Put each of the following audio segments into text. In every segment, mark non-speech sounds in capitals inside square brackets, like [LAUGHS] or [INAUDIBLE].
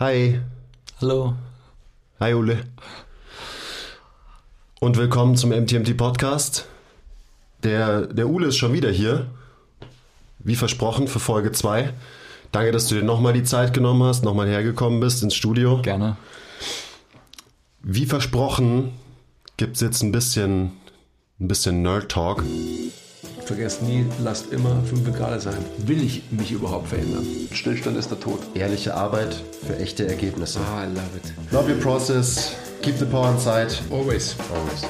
Hi. Hallo. Hi, Ule. Und willkommen zum MTMT Podcast. Der, der Ule ist schon wieder hier. Wie versprochen für Folge 2. Danke, dass du dir nochmal die Zeit genommen hast, nochmal hergekommen bist ins Studio. Gerne. Wie versprochen gibt es jetzt ein bisschen, ein bisschen Nerd-Talk. Vergesst nie, lasst immer 5 Grad sein. Will ich mich überhaupt verändern? Stillstand ist der Tod. Ehrliche Arbeit für echte Ergebnisse. Ah, I love it. Love your process. Keep the power inside. Always. Always.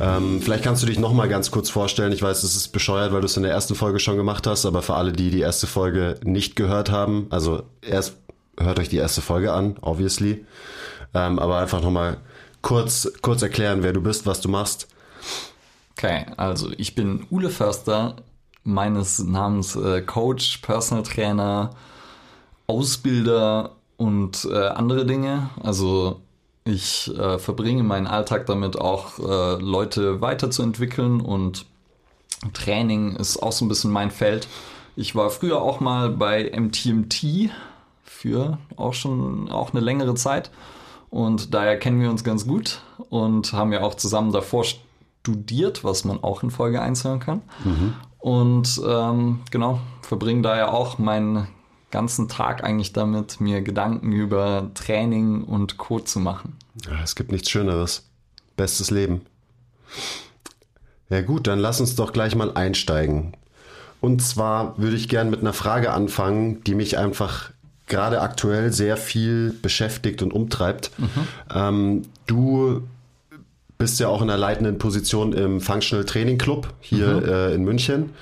Ähm, vielleicht kannst du dich nochmal ganz kurz vorstellen. Ich weiß, es ist bescheuert, weil du es in der ersten Folge schon gemacht hast, aber für alle, die die erste Folge nicht gehört haben, also erst hört euch die erste Folge an, obviously. Ähm, aber einfach nochmal kurz, kurz erklären, wer du bist, was du machst. Okay, also ich bin Ule Förster, meines Namens äh, Coach, Personal Trainer, Ausbilder und äh, andere Dinge. Also ich äh, verbringe meinen Alltag damit auch äh, Leute weiterzuentwickeln und Training ist auch so ein bisschen mein Feld. Ich war früher auch mal bei MTMT für auch schon auch eine längere Zeit und daher kennen wir uns ganz gut und haben ja auch zusammen davor studiert, was man auch in Folge 1 hören kann. Mhm. Und ähm, genau, verbringe daher auch meinen ganzen Tag eigentlich damit, mir Gedanken über Training und Co. zu machen. Ja, es gibt nichts Schöneres. Bestes Leben. Ja gut, dann lass uns doch gleich mal einsteigen. Und zwar würde ich gern mit einer Frage anfangen, die mich einfach gerade aktuell sehr viel beschäftigt und umtreibt. Mhm. Ähm, du bist ja auch in einer leitenden Position im Functional Training Club hier mhm. äh, in München.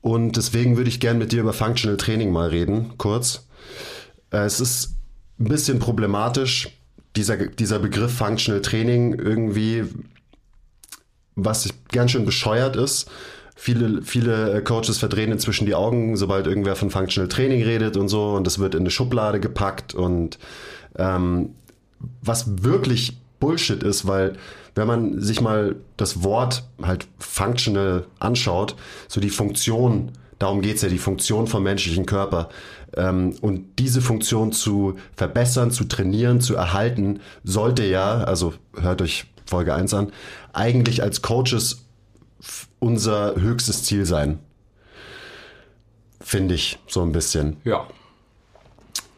Und deswegen würde ich gerne mit dir über Functional Training mal reden, kurz. Äh, es ist ein bisschen problematisch, dieser, dieser Begriff Functional Training irgendwie, was ganz schön bescheuert ist. Viele, viele Coaches verdrehen inzwischen die Augen, sobald irgendwer von Functional Training redet und so, und das wird in eine Schublade gepackt und ähm, was wirklich Bullshit ist, weil wenn man sich mal das Wort halt functional anschaut, so die Funktion, darum geht's ja, die Funktion vom menschlichen Körper. Ähm, und diese Funktion zu verbessern, zu trainieren, zu erhalten, sollte ja, also hört euch Folge 1 an, eigentlich als Coaches unser höchstes Ziel sein. Finde ich so ein bisschen. Ja.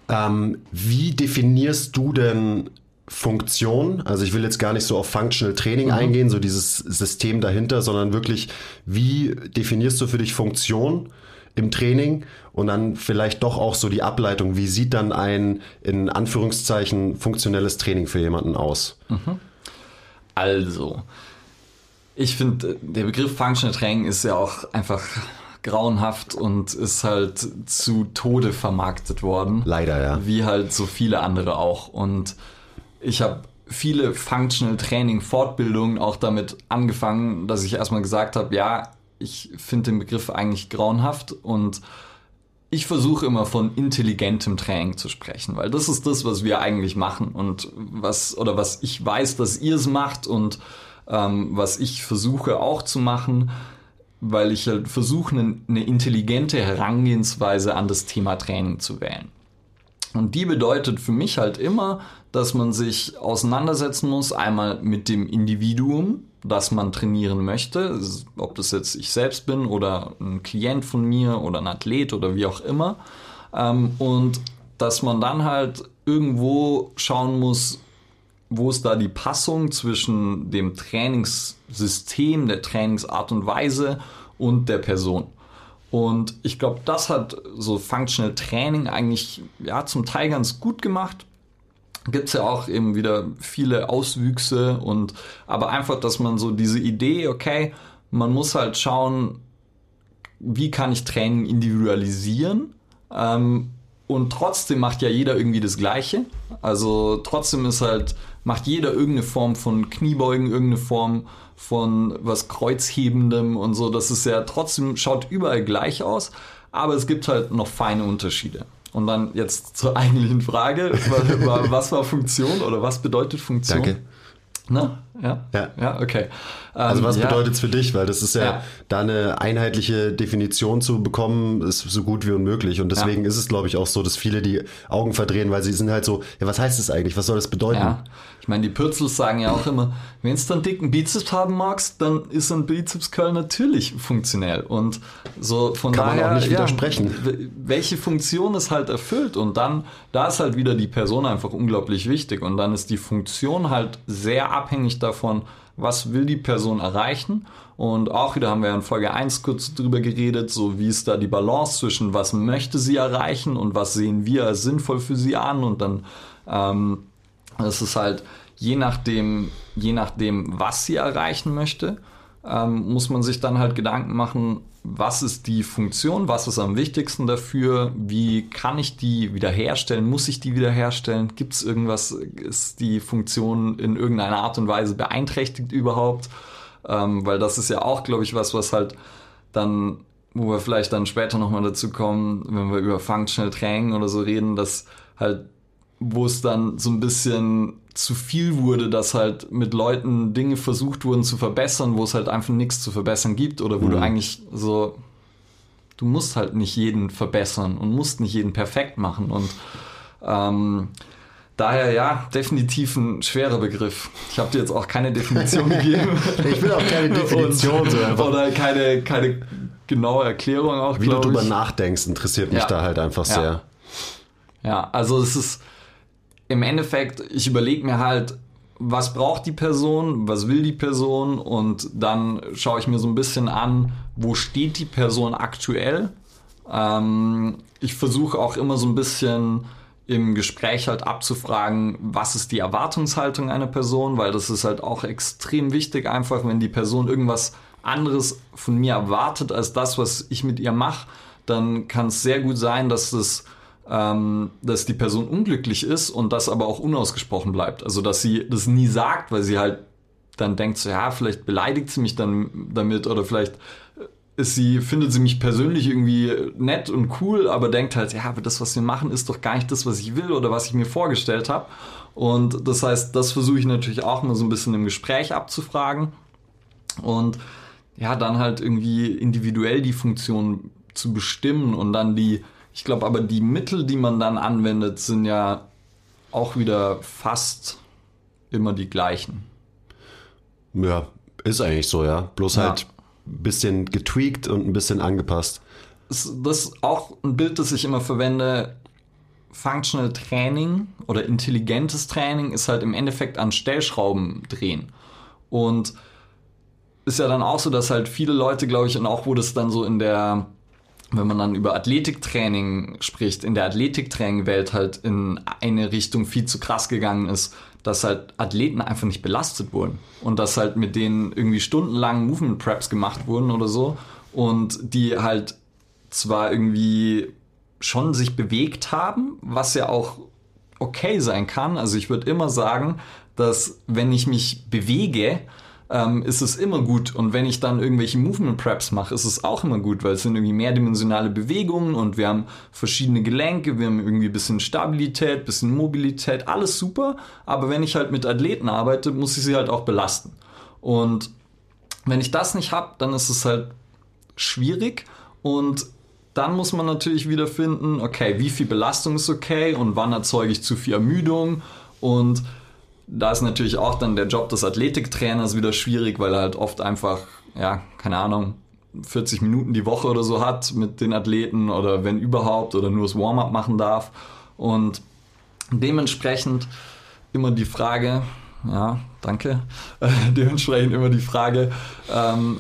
Ähm, wie definierst du denn Funktion. Also ich will jetzt gar nicht so auf Functional Training mhm. eingehen, so dieses System dahinter, sondern wirklich, wie definierst du für dich Funktion im Training und dann vielleicht doch auch so die Ableitung, wie sieht dann ein in Anführungszeichen funktionelles Training für jemanden aus? Mhm. Also, ich finde, der Begriff Functional Training ist ja auch einfach grauenhaft und ist halt zu Tode vermarktet worden. Leider, ja. Wie halt so viele andere auch. Und ich habe viele Functional Training Fortbildungen auch damit angefangen, dass ich erstmal gesagt habe, ja, ich finde den Begriff eigentlich grauenhaft und ich versuche immer von intelligentem Training zu sprechen, weil das ist das, was wir eigentlich machen und was oder was ich weiß, dass ihr es macht und ähm, was ich versuche auch zu machen, weil ich halt versuche, eine, eine intelligente Herangehensweise an das Thema Training zu wählen. Und die bedeutet für mich halt immer, dass man sich auseinandersetzen muss, einmal mit dem Individuum, das man trainieren möchte, ob das jetzt ich selbst bin oder ein Klient von mir oder ein Athlet oder wie auch immer. Ähm, und dass man dann halt irgendwo schauen muss, wo ist da die Passung zwischen dem Trainingssystem, der Trainingsart und Weise und der Person. Und ich glaube, das hat so Functional Training eigentlich ja, zum Teil ganz gut gemacht. Gibt es ja auch eben wieder viele Auswüchse und aber einfach, dass man so diese Idee, okay, man muss halt schauen, wie kann ich Training individualisieren ähm, und trotzdem macht ja jeder irgendwie das Gleiche. Also trotzdem ist halt, macht jeder irgendeine Form von Kniebeugen, irgendeine Form von was Kreuzhebendem und so. Das ist ja trotzdem, schaut überall gleich aus, aber es gibt halt noch feine Unterschiede. Und dann jetzt zur eigentlichen Frage, was war Funktion oder was bedeutet Funktion? Danke. Na? Ja? Ja, ja okay. also was ähm, ja. bedeutet es für dich? Weil das ist ja, ja, da eine einheitliche Definition zu bekommen, ist so gut wie unmöglich. Und deswegen ja. ist es, glaube ich, auch so, dass viele die Augen verdrehen, weil sie sind halt so, ja, was heißt das eigentlich? Was soll das bedeuten? Ja. Ich meine, die Pürzels sagen ja auch immer, wenn du einen dicken Bizeps haben magst, dann ist ein Bizepscurl natürlich funktionell. Und so von Kann daher, man auch nicht widersprechen. welche Funktion es halt erfüllt. Und dann, da ist halt wieder die Person einfach unglaublich wichtig. Und dann ist die Funktion halt sehr abhängig davon, was will die Person erreichen. Und auch wieder haben wir in Folge 1 kurz drüber geredet, so wie ist da die Balance zwischen was möchte sie erreichen und was sehen wir als sinnvoll für sie an. Und dann ähm, es ist halt je nachdem, je nachdem, was sie erreichen möchte, ähm, muss man sich dann halt Gedanken machen, was ist die Funktion, was ist am wichtigsten dafür, wie kann ich die wiederherstellen, muss ich die wiederherstellen, gibt es irgendwas, ist die Funktion in irgendeiner Art und Weise beeinträchtigt überhaupt, ähm, weil das ist ja auch, glaube ich, was, was halt dann, wo wir vielleicht dann später nochmal dazu kommen, wenn wir über Functional Training oder so reden, dass halt, wo es dann so ein bisschen zu viel wurde, dass halt mit Leuten Dinge versucht wurden zu verbessern, wo es halt einfach nichts zu verbessern gibt oder wo mhm. du eigentlich so, du musst halt nicht jeden verbessern und musst nicht jeden perfekt machen und ähm, Daher ja, definitiv ein schwerer Begriff. Ich habe dir jetzt auch keine Definition [LAUGHS] gegeben. ich will auch keine Definition. Und, so oder keine, keine genaue Erklärung auch. Wie du drüber nachdenkst, interessiert mich ja. da halt einfach ja. sehr. Ja, also es ist im Endeffekt, ich überlege mir halt, was braucht die Person, was will die Person und dann schaue ich mir so ein bisschen an, wo steht die Person aktuell. Ähm, ich versuche auch immer so ein bisschen im Gespräch halt abzufragen, was ist die Erwartungshaltung einer Person, weil das ist halt auch extrem wichtig, einfach wenn die Person irgendwas anderes von mir erwartet als das, was ich mit ihr mache, dann kann es sehr gut sein, dass es ähm, dass die Person unglücklich ist und das aber auch unausgesprochen bleibt. Also dass sie das nie sagt, weil sie halt dann denkt, so ja, vielleicht beleidigt sie mich dann damit oder vielleicht ist sie, findet sie mich persönlich irgendwie nett und cool, aber denkt halt, ja, aber das, was wir machen, ist doch gar nicht das, was ich will oder was ich mir vorgestellt habe. Und das heißt, das versuche ich natürlich auch mal so ein bisschen im Gespräch abzufragen und ja, dann halt irgendwie individuell die Funktion zu bestimmen und dann die ich glaube aber, die Mittel, die man dann anwendet, sind ja auch wieder fast immer die gleichen. Ja, ist eigentlich so, ja. Bloß ja. halt ein bisschen getweakt und ein bisschen angepasst. Das ist auch ein Bild, das ich immer verwende. Functional Training oder intelligentes Training ist halt im Endeffekt an Stellschrauben drehen. Und ist ja dann auch so, dass halt viele Leute, glaube ich, und auch wo das dann so in der wenn man dann über Athletiktraining spricht, in der Athletiktraining-Welt halt in eine Richtung viel zu krass gegangen ist, dass halt Athleten einfach nicht belastet wurden und dass halt mit denen irgendwie stundenlang Movement Preps gemacht wurden oder so und die halt zwar irgendwie schon sich bewegt haben, was ja auch okay sein kann. Also ich würde immer sagen, dass wenn ich mich bewege, ähm, ist es immer gut. Und wenn ich dann irgendwelche Movement Preps mache, ist es auch immer gut, weil es sind irgendwie mehrdimensionale Bewegungen und wir haben verschiedene Gelenke, wir haben irgendwie ein bisschen Stabilität, bisschen Mobilität, alles super. Aber wenn ich halt mit Athleten arbeite, muss ich sie halt auch belasten. Und wenn ich das nicht habe, dann ist es halt schwierig und dann muss man natürlich wieder finden, okay, wie viel Belastung ist okay und wann erzeuge ich zu viel Ermüdung und da ist natürlich auch dann der Job des Athletiktrainers wieder schwierig, weil er halt oft einfach, ja, keine Ahnung, 40 Minuten die Woche oder so hat mit den Athleten oder wenn überhaupt oder nur das Warm-up machen darf. Und dementsprechend immer die Frage, ja, danke, [LAUGHS] dementsprechend immer die Frage, ähm,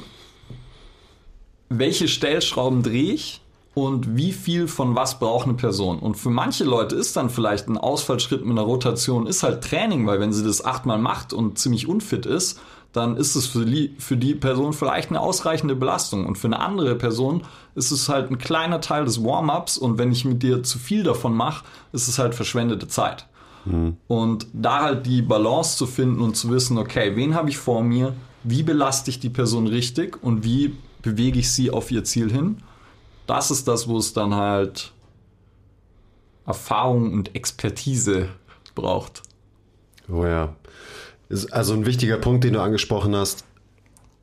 welche Stellschrauben drehe ich und wie viel von was braucht eine Person. Und für manche Leute ist dann vielleicht ein Ausfallschritt mit einer Rotation, ist halt Training, weil wenn sie das achtmal macht und ziemlich unfit ist, dann ist es für die, für die Person vielleicht eine ausreichende Belastung. Und für eine andere Person ist es halt ein kleiner Teil des Warm-ups und wenn ich mit dir zu viel davon mache, ist es halt verschwendete Zeit. Mhm. Und da halt die Balance zu finden und zu wissen, okay, wen habe ich vor mir, wie belaste ich die Person richtig und wie bewege ich sie auf ihr Ziel hin das ist das, wo es dann halt Erfahrung und Expertise braucht. Oh ja. Ist also ein wichtiger Punkt, den du angesprochen hast,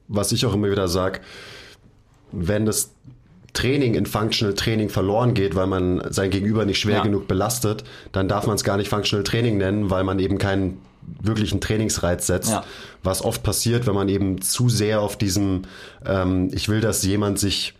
was ich auch immer wieder sage, wenn das Training in Functional Training verloren geht, weil man sein Gegenüber nicht schwer ja. genug belastet, dann darf man es gar nicht Functional Training nennen, weil man eben keinen wirklichen Trainingsreiz setzt. Ja. Was oft passiert, wenn man eben zu sehr auf diesem, ähm, ich will, dass jemand sich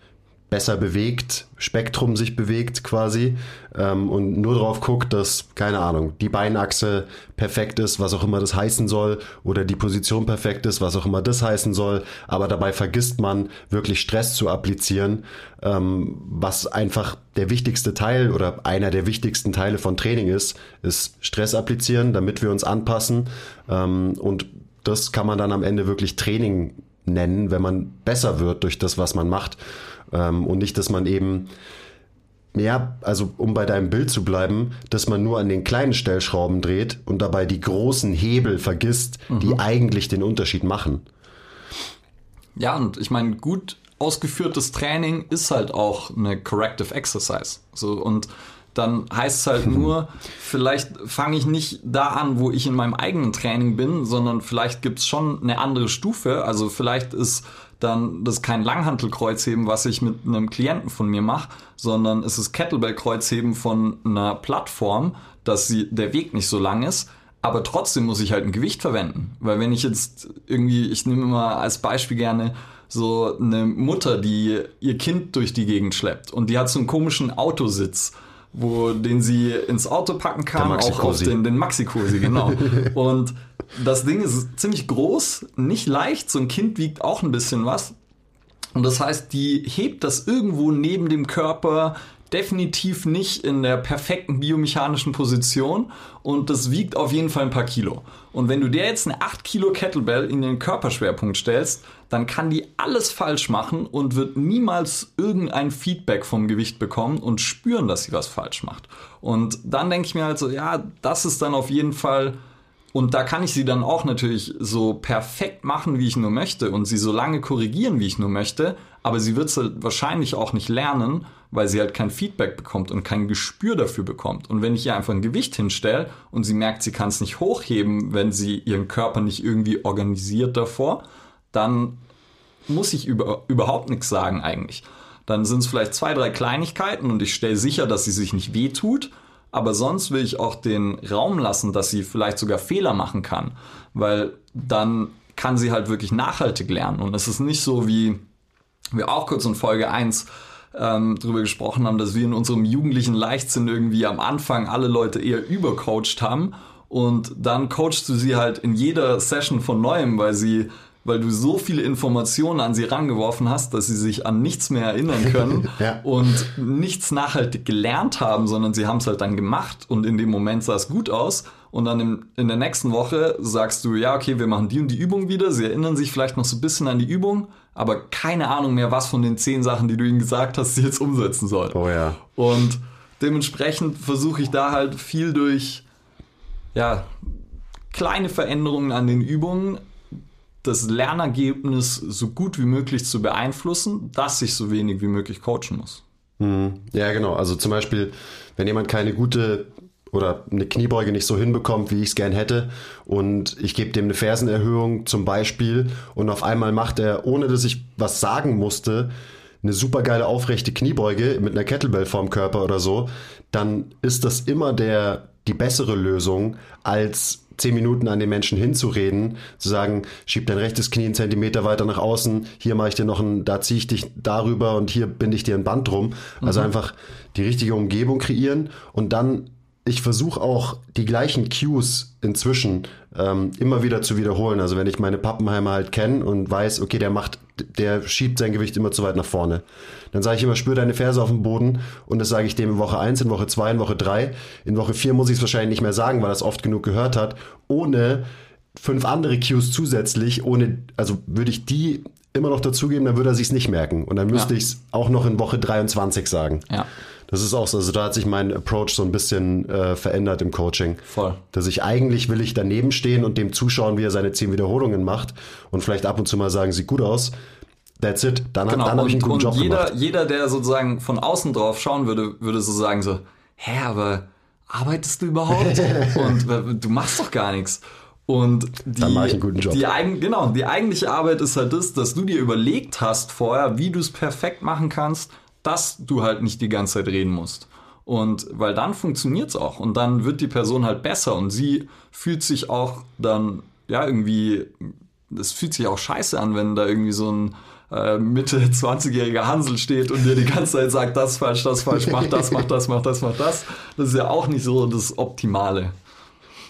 besser bewegt, Spektrum sich bewegt quasi ähm, und nur darauf guckt, dass, keine Ahnung, die Beinachse perfekt ist, was auch immer das heißen soll, oder die Position perfekt ist, was auch immer das heißen soll, aber dabei vergisst man wirklich Stress zu applizieren, ähm, was einfach der wichtigste Teil oder einer der wichtigsten Teile von Training ist, ist Stress applizieren, damit wir uns anpassen ähm, und das kann man dann am Ende wirklich Training nennen, wenn man besser wird durch das, was man macht. Ähm, und nicht, dass man eben, ja, also um bei deinem Bild zu bleiben, dass man nur an den kleinen Stellschrauben dreht und dabei die großen Hebel vergisst, mhm. die eigentlich den Unterschied machen. Ja, und ich meine, gut ausgeführtes Training ist halt auch eine Corrective Exercise. So, und dann heißt es halt nur, [LAUGHS] vielleicht fange ich nicht da an, wo ich in meinem eigenen Training bin, sondern vielleicht gibt es schon eine andere Stufe. Also vielleicht ist dann das kein Langhantelkreuzheben, was ich mit einem Klienten von mir mache, sondern es ist Kettlebell-Kreuzheben von einer Plattform, dass sie, der Weg nicht so lang ist. Aber trotzdem muss ich halt ein Gewicht verwenden. Weil wenn ich jetzt irgendwie, ich nehme mal als Beispiel gerne so eine Mutter, die ihr Kind durch die Gegend schleppt und die hat so einen komischen Autositz wo den sie ins Auto packen kann, auch auf den, den Maxi-Cosi, genau. [LAUGHS] und das Ding ist ziemlich groß, nicht leicht, so ein Kind wiegt auch ein bisschen was. Und das heißt, die hebt das irgendwo neben dem Körper definitiv nicht in der perfekten biomechanischen Position und das wiegt auf jeden Fall ein paar Kilo. Und wenn du dir jetzt eine 8 Kilo Kettlebell in den Körperschwerpunkt stellst, dann kann die alles falsch machen und wird niemals irgendein Feedback vom Gewicht bekommen und spüren, dass sie was falsch macht. Und dann denke ich mir halt so, ja, das ist dann auf jeden Fall und da kann ich sie dann auch natürlich so perfekt machen, wie ich nur möchte und sie so lange korrigieren, wie ich nur möchte. Aber sie wird es halt wahrscheinlich auch nicht lernen, weil sie halt kein Feedback bekommt und kein Gespür dafür bekommt. Und wenn ich ihr einfach ein Gewicht hinstelle und sie merkt, sie kann es nicht hochheben, wenn sie ihren Körper nicht irgendwie organisiert davor, dann muss ich über, überhaupt nichts sagen eigentlich. Dann sind es vielleicht zwei, drei Kleinigkeiten und ich stelle sicher, dass sie sich nicht wehtut aber sonst will ich auch den Raum lassen, dass sie vielleicht sogar Fehler machen kann, weil dann kann sie halt wirklich nachhaltig lernen. Und es ist nicht so, wie wir auch kurz in Folge 1 ähm, drüber gesprochen haben, dass wir in unserem jugendlichen Leichtsinn irgendwie am Anfang alle Leute eher übercoacht haben und dann coachst du sie halt in jeder Session von neuem, weil sie weil du so viele Informationen an sie rangeworfen hast, dass sie sich an nichts mehr erinnern können [LAUGHS] ja. und nichts nachhaltig gelernt haben, sondern sie haben es halt dann gemacht und in dem Moment sah es gut aus. Und dann im, in der nächsten Woche sagst du, ja, okay, wir machen die und die Übung wieder. Sie erinnern sich vielleicht noch so ein bisschen an die Übung, aber keine Ahnung mehr, was von den zehn Sachen, die du ihnen gesagt hast, sie jetzt umsetzen sollen. Oh ja. Und dementsprechend versuche ich da halt viel durch, ja, kleine Veränderungen an den Übungen das Lernergebnis so gut wie möglich zu beeinflussen, dass ich so wenig wie möglich coachen muss. Hm. Ja, genau. Also zum Beispiel, wenn jemand keine gute oder eine Kniebeuge nicht so hinbekommt, wie ich es gern hätte, und ich gebe dem eine Fersenerhöhung zum Beispiel, und auf einmal macht er, ohne dass ich was sagen musste, eine super geile aufrechte Kniebeuge mit einer Kettlebell vorm Körper oder so, dann ist das immer der, die bessere Lösung, als zehn Minuten an den Menschen hinzureden, zu sagen, schieb dein rechtes Knie einen Zentimeter weiter nach außen, hier mache ich dir noch ein, da ziehe ich dich darüber und hier binde ich dir ein Band drum. Also mhm. einfach die richtige Umgebung kreieren und dann ich versuche auch die gleichen Cues inzwischen ähm, immer wieder zu wiederholen. Also wenn ich meine Pappenheimer halt kenne und weiß, okay, der macht, der schiebt sein Gewicht immer zu weit nach vorne, dann sage ich immer, spür deine Ferse auf dem Boden und das sage ich dem in Woche 1, in Woche 2, in Woche 3. In Woche 4 muss ich es wahrscheinlich nicht mehr sagen, weil er es oft genug gehört hat, ohne fünf andere Cues zusätzlich, ohne, also würde ich die immer noch dazugeben, dann würde er sich's nicht merken. Und dann müsste ja. ich es auch noch in Woche 23 sagen. Ja. Das ist auch so. Also da hat sich mein Approach so ein bisschen äh, verändert im Coaching. Voll. Dass ich eigentlich will ich daneben stehen und dem zuschauen, wie er seine zehn Wiederholungen macht und vielleicht ab und zu mal sagen, sieht gut aus. That's it. Dann, genau. dann habe ich einen guten und Job jeder, gemacht. Jeder, der sozusagen von außen drauf schauen würde, würde so sagen so, hä, aber arbeitest du überhaupt? [LAUGHS] und du machst doch gar nichts. Und die, Dann mache ich einen guten Job. Die, genau, die eigentliche Arbeit ist halt das, dass du dir überlegt hast vorher, wie du es perfekt machen kannst, dass du halt nicht die ganze Zeit reden musst. Und weil dann funktioniert es auch und dann wird die Person halt besser und sie fühlt sich auch dann, ja, irgendwie, das fühlt sich auch scheiße an, wenn da irgendwie so ein äh, Mitte [LAUGHS] 20-jähriger Hansel steht und dir die ganze Zeit sagt, das falsch, das falsch, mach das, mach das, mach das, mach das. Das ist ja auch nicht so das Optimale.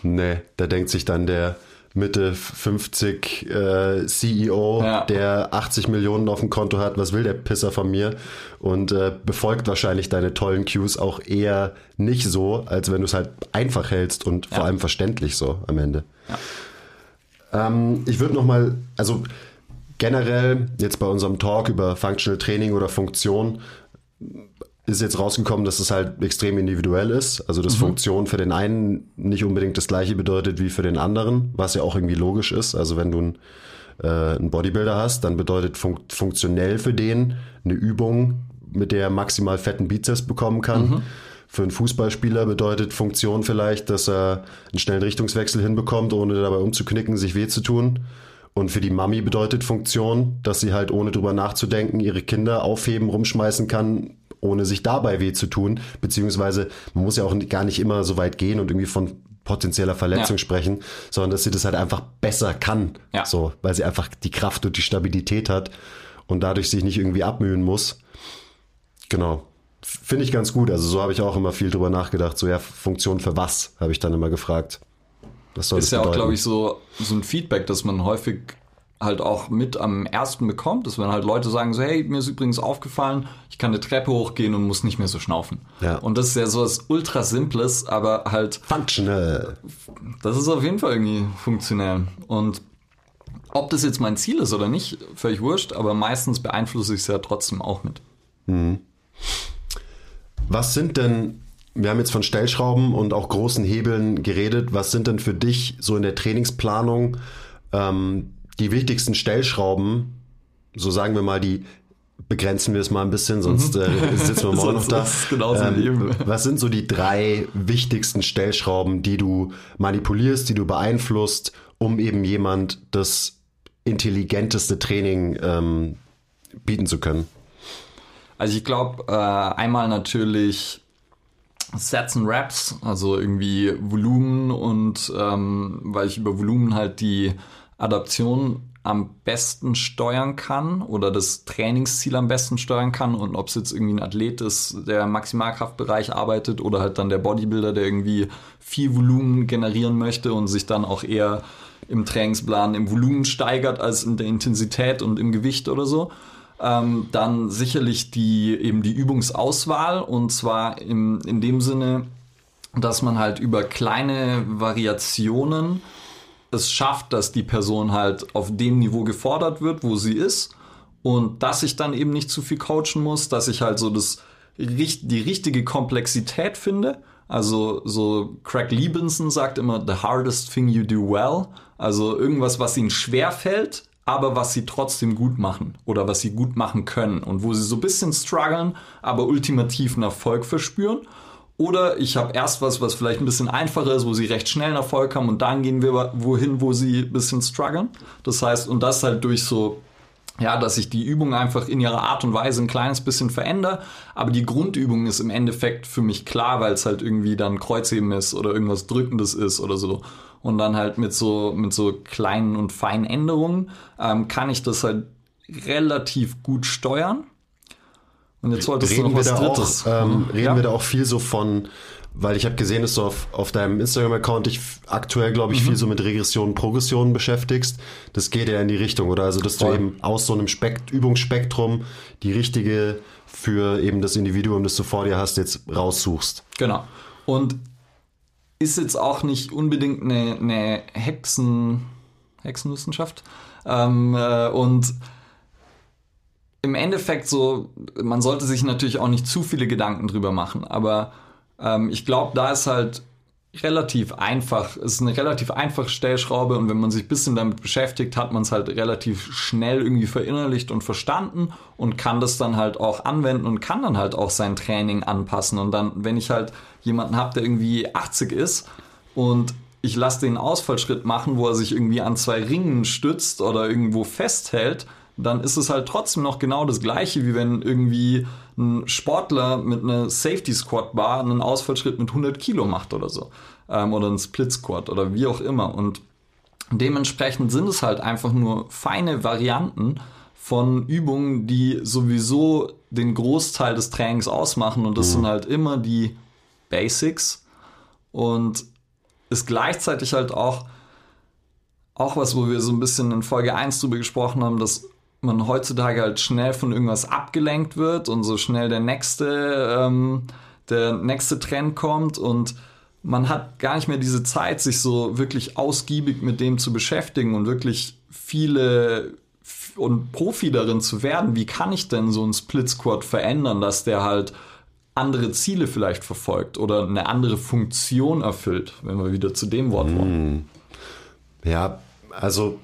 Nee, da denkt sich dann der Mitte 50 äh, CEO, ja. der 80 Millionen auf dem Konto hat, was will der Pisser von mir? Und äh, befolgt wahrscheinlich deine tollen Cues auch eher nicht so, als wenn du es halt einfach hältst und ja. vor allem verständlich so am Ende. Ja. Ähm, ich würde nochmal, also generell jetzt bei unserem Talk über Functional Training oder Funktion ist jetzt rausgekommen, dass es halt extrem individuell ist. Also dass mhm. Funktion für den einen nicht unbedingt das gleiche bedeutet wie für den anderen, was ja auch irgendwie logisch ist. Also wenn du einen, äh, einen Bodybuilder hast, dann bedeutet fun funktionell für den eine Übung, mit der er maximal fetten Bizeps bekommen kann. Mhm. Für einen Fußballspieler bedeutet Funktion vielleicht, dass er einen schnellen Richtungswechsel hinbekommt, ohne dabei umzuknicken, sich weh zu tun. Und für die Mami bedeutet Funktion, dass sie halt ohne drüber nachzudenken ihre Kinder aufheben, rumschmeißen kann, ohne sich dabei weh zu tun. Beziehungsweise man muss ja auch gar nicht immer so weit gehen und irgendwie von potenzieller Verletzung ja. sprechen, sondern dass sie das halt einfach besser kann. Ja. So, weil sie einfach die Kraft und die Stabilität hat und dadurch sich nicht irgendwie abmühen muss. Genau. Finde ich ganz gut. Also so habe ich auch immer viel drüber nachgedacht. So ja, Funktion für was, habe ich dann immer gefragt. Das soll ist ja bedeuten? auch, glaube ich, so, so ein Feedback, das man häufig halt auch mit am ersten bekommt, dass wenn halt Leute sagen so, hey, mir ist übrigens aufgefallen, ich kann eine Treppe hochgehen und muss nicht mehr so schnaufen. Ja. Und das ist ja so was ultra simples, aber halt functional. Das ist auf jeden Fall irgendwie funktionell. Und ob das jetzt mein Ziel ist oder nicht, völlig wurscht, aber meistens beeinflusse ich es ja trotzdem auch mit. Mhm. Was sind denn wir haben jetzt von Stellschrauben und auch großen Hebeln geredet. Was sind denn für dich so in der Trainingsplanung ähm, die wichtigsten Stellschrauben? So sagen wir mal, die begrenzen wir es mal ein bisschen, sonst mhm. äh, sitzen wir [LAUGHS] morgen noch da. Ähm, was sind so die drei wichtigsten Stellschrauben, die du manipulierst, die du beeinflusst, um eben jemand das intelligenteste Training ähm, bieten zu können? Also ich glaube, äh, einmal natürlich Sets and Raps, also irgendwie Volumen und ähm, weil ich über Volumen halt die Adaption am besten steuern kann oder das Trainingsziel am besten steuern kann und ob es jetzt irgendwie ein Athlet ist, der im Maximalkraftbereich arbeitet oder halt dann der Bodybuilder, der irgendwie viel Volumen generieren möchte und sich dann auch eher im Trainingsplan im Volumen steigert als in der Intensität und im Gewicht oder so. Ähm, dann sicherlich die, eben die Übungsauswahl und zwar im, in dem Sinne, dass man halt über kleine Variationen es schafft, dass die Person halt auf dem Niveau gefordert wird, wo sie ist und dass ich dann eben nicht zu viel coachen muss, dass ich halt so das, die richtige Komplexität finde. Also so Craig Liebenson sagt immer, the hardest thing you do well. Also irgendwas, was ihnen schwer fällt, aber was sie trotzdem gut machen oder was sie gut machen können und wo sie so ein bisschen strugglen, aber ultimativen Erfolg verspüren. Oder ich habe erst was, was vielleicht ein bisschen einfacher ist, wo sie recht schnell einen Erfolg haben und dann gehen wir wohin, wo sie ein bisschen strugglen. Das heißt, und das halt durch so, ja, dass ich die Übung einfach in ihrer Art und Weise ein kleines bisschen verändere. Aber die Grundübung ist im Endeffekt für mich klar, weil es halt irgendwie dann Kreuzheben ist oder irgendwas Drückendes ist oder so und dann halt mit so, mit so kleinen und feinen Änderungen ähm, kann ich das halt relativ gut steuern. Und jetzt wolltest reden du noch was Drittes. Auch, ähm, reden ja? wir da auch viel so von, weil ich habe gesehen, dass du auf, auf deinem Instagram-Account dich aktuell, glaube ich, mhm. viel so mit Regression und Progression beschäftigst. Das geht ja in die Richtung, oder? Also, dass Voll. du eben aus so einem Spekt Übungsspektrum die richtige für eben das Individuum, das du vor dir hast, jetzt raussuchst. Genau. Und ist jetzt auch nicht unbedingt eine, eine Hexen, Hexenwissenschaft. Ähm, äh, und im Endeffekt so, man sollte sich natürlich auch nicht zu viele Gedanken drüber machen, aber ähm, ich glaube, da ist halt relativ einfach, es ist eine relativ einfache Stellschraube und wenn man sich ein bisschen damit beschäftigt, hat man es halt relativ schnell irgendwie verinnerlicht und verstanden und kann das dann halt auch anwenden und kann dann halt auch sein Training anpassen und dann, wenn ich halt jemanden habe, der irgendwie 80 ist und ich lasse den Ausfallschritt machen, wo er sich irgendwie an zwei Ringen stützt oder irgendwo festhält, dann ist es halt trotzdem noch genau das gleiche, wie wenn irgendwie ein Sportler mit einer Safety Squat Bar einen Ausfallschritt mit 100 Kilo macht oder so. Ähm, oder ein Split Squat oder wie auch immer. Und dementsprechend sind es halt einfach nur feine Varianten von Übungen, die sowieso den Großteil des Trainings ausmachen. Und das mhm. sind halt immer die Basics. Und ist gleichzeitig halt auch, auch was, wo wir so ein bisschen in Folge 1 drüber gesprochen haben, dass man heutzutage halt schnell von irgendwas abgelenkt wird und so schnell der nächste, ähm, der nächste Trend kommt und man hat gar nicht mehr diese Zeit, sich so wirklich ausgiebig mit dem zu beschäftigen und wirklich viele und Profi darin zu werden. Wie kann ich denn so einen Split Squad verändern, dass der halt andere Ziele vielleicht verfolgt oder eine andere Funktion erfüllt, wenn wir wieder zu dem Wort wollen. Ja, also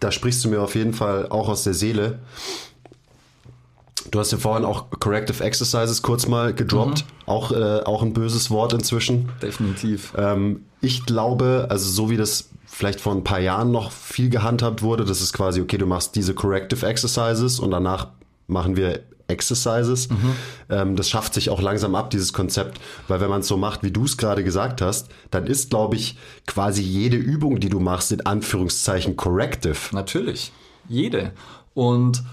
da sprichst du mir auf jeden Fall auch aus der Seele. Du hast ja vorhin auch Corrective Exercises kurz mal gedroppt. Mhm. Auch, äh, auch ein böses Wort inzwischen. Definitiv. Ähm, ich glaube, also so wie das vielleicht vor ein paar Jahren noch viel gehandhabt wurde, das ist quasi, okay, du machst diese Corrective Exercises und danach machen wir Exercises. Mhm. Ähm, das schafft sich auch langsam ab, dieses Konzept, weil wenn man es so macht, wie du es gerade gesagt hast, dann ist, glaube ich, quasi jede Übung, die du machst, in Anführungszeichen corrective. Natürlich, jede. Und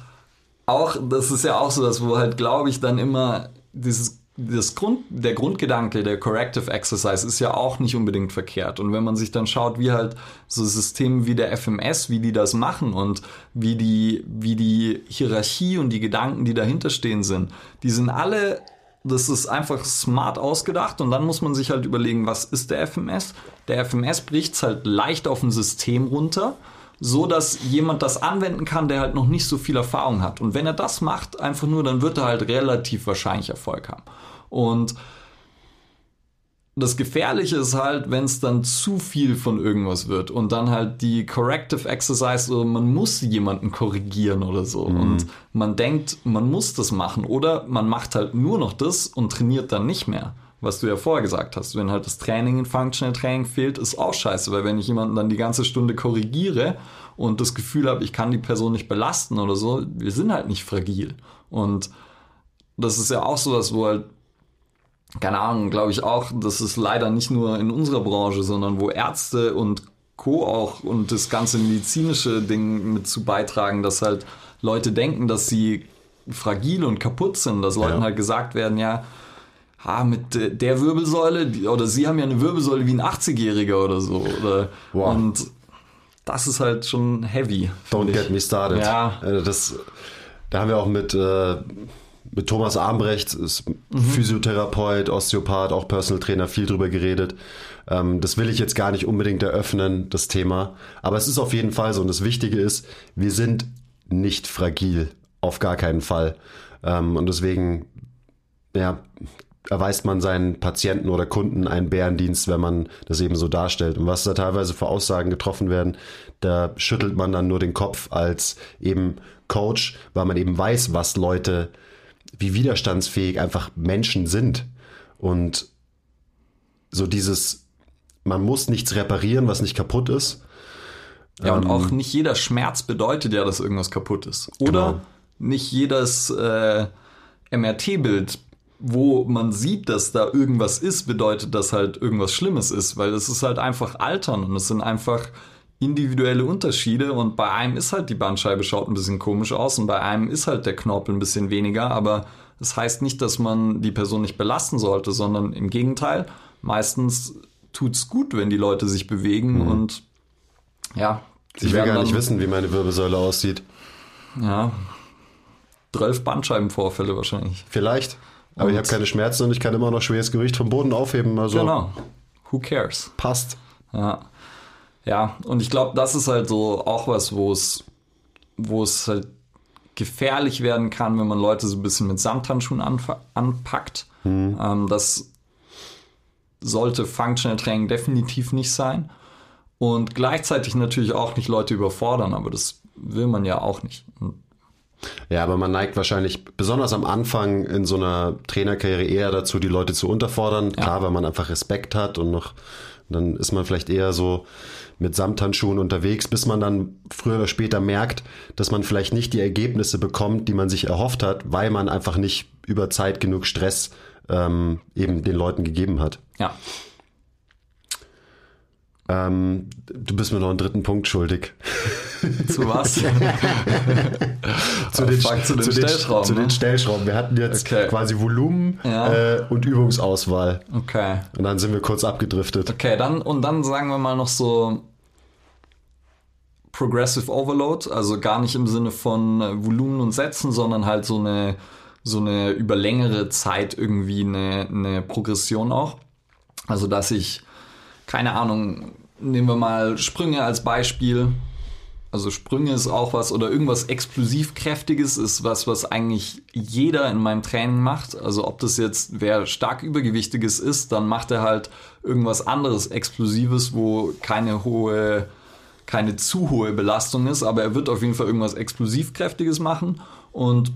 auch, das ist ja auch so, dass wo halt, glaube ich, dann immer dieses das Grund, der Grundgedanke der Corrective Exercise ist ja auch nicht unbedingt verkehrt. Und wenn man sich dann schaut, wie halt so Systeme wie der FMS, wie die das machen und wie die, wie die Hierarchie und die Gedanken, die dahinter stehen sind, die sind alle, das ist einfach smart ausgedacht und dann muss man sich halt überlegen, was ist der FMS? Der FMS bricht es halt leicht auf ein System runter so dass jemand das anwenden kann, der halt noch nicht so viel Erfahrung hat. Und wenn er das macht, einfach nur, dann wird er halt relativ wahrscheinlich Erfolg haben. Und das Gefährliche ist halt, wenn es dann zu viel von irgendwas wird und dann halt die Corrective Exercise, oder man muss jemanden korrigieren oder so mhm. und man denkt, man muss das machen oder man macht halt nur noch das und trainiert dann nicht mehr. Was du ja vorher gesagt hast, wenn halt das Training in Functional Training fehlt, ist auch scheiße, weil wenn ich jemanden dann die ganze Stunde korrigiere und das Gefühl habe, ich kann die Person nicht belasten oder so, wir sind halt nicht fragil. Und das ist ja auch so was, wo halt keine Ahnung, glaube ich auch, das ist leider nicht nur in unserer Branche, sondern wo Ärzte und Co. auch und das ganze medizinische Ding mit zu beitragen, dass halt Leute denken, dass sie fragil und kaputt sind, dass Leuten ja. halt gesagt werden, ja, ha, mit der Wirbelsäule, oder sie haben ja eine Wirbelsäule wie ein 80-Jähriger oder so. Oder, wow. Und das ist halt schon heavy. Don't get me started. Ja. Äh, das, da haben wir auch mit äh, mit Thomas Armbrecht, ist mhm. Physiotherapeut, Osteopath, auch Personal Trainer, viel drüber geredet. Ähm, das will ich jetzt gar nicht unbedingt eröffnen, das Thema. Aber es ist auf jeden Fall so. Und das Wichtige ist, wir sind nicht fragil. Auf gar keinen Fall. Ähm, und deswegen, ja, erweist man seinen Patienten oder Kunden einen Bärendienst, wenn man das eben so darstellt. Und was da teilweise für Aussagen getroffen werden, da schüttelt man dann nur den Kopf als eben Coach, weil man eben weiß, was Leute wie widerstandsfähig einfach Menschen sind. Und so dieses, man muss nichts reparieren, was nicht kaputt ist. Ja, ähm, und auch nicht jeder Schmerz bedeutet ja, dass irgendwas kaputt ist. Oder genau. nicht jedes äh, MRT-Bild, wo man sieht, dass da irgendwas ist, bedeutet, dass halt irgendwas Schlimmes ist, weil es ist halt einfach Altern und es sind einfach individuelle Unterschiede und bei einem ist halt die Bandscheibe schaut ein bisschen komisch aus und bei einem ist halt der Knorpel ein bisschen weniger, aber das heißt nicht, dass man die Person nicht belasten sollte, sondern im Gegenteil, meistens tut es gut, wenn die Leute sich bewegen mhm. und ja. Ich will gar nicht wissen, wie meine Wirbelsäule aussieht. Ja, 12 Bandscheibenvorfälle wahrscheinlich. Vielleicht. Aber und ich habe keine Schmerzen und ich kann immer noch schweres Gewicht vom Boden aufheben. Also genau. Who cares? Passt. Ja. Ja, und ich glaube, das ist halt so auch was, wo es, wo es halt gefährlich werden kann, wenn man Leute so ein bisschen mit Samthandschuhen anpackt. Mhm. Ähm, das sollte Functional Training definitiv nicht sein. Und gleichzeitig natürlich auch nicht Leute überfordern, aber das will man ja auch nicht. Ja, aber man neigt wahrscheinlich besonders am Anfang in so einer Trainerkarriere eher dazu, die Leute zu unterfordern. Ja. Klar, weil man einfach Respekt hat und noch dann ist man vielleicht eher so mit Samthandschuhen unterwegs, bis man dann früher oder später merkt, dass man vielleicht nicht die Ergebnisse bekommt, die man sich erhofft hat, weil man einfach nicht über Zeit genug Stress ähm, eben den Leuten gegeben hat. Ja. Ähm, du bist mir noch einen dritten Punkt schuldig. [LAUGHS] Zu was? [LAUGHS] zu, den, Fuck, zu den zu Stellschrauben, Zu den ne? Stellschrauben. Wir hatten jetzt Okay. quasi Volumen Ja. äh, und Übungsauswahl. Okay. Und dann sind wir kurz abgedriftet. Okay, dann und dann sagen wir mal noch so Progressive Overload, also gar nicht im Sinne von äh, Volumen und Sätzen, sondern halt so eine so eine über längere Zeit irgendwie eine, eine Progression auch. Also dass ich keine Ahnung, nehmen wir mal Sprünge als Beispiel. Also Sprünge ist auch was oder irgendwas explosivkräftiges ist was, was eigentlich jeder in meinem Training macht. Also ob das jetzt wer stark übergewichtiges ist, dann macht er halt irgendwas anderes Explosives, wo keine hohe, keine zu hohe Belastung ist, aber er wird auf jeden Fall irgendwas explosivkräftiges machen und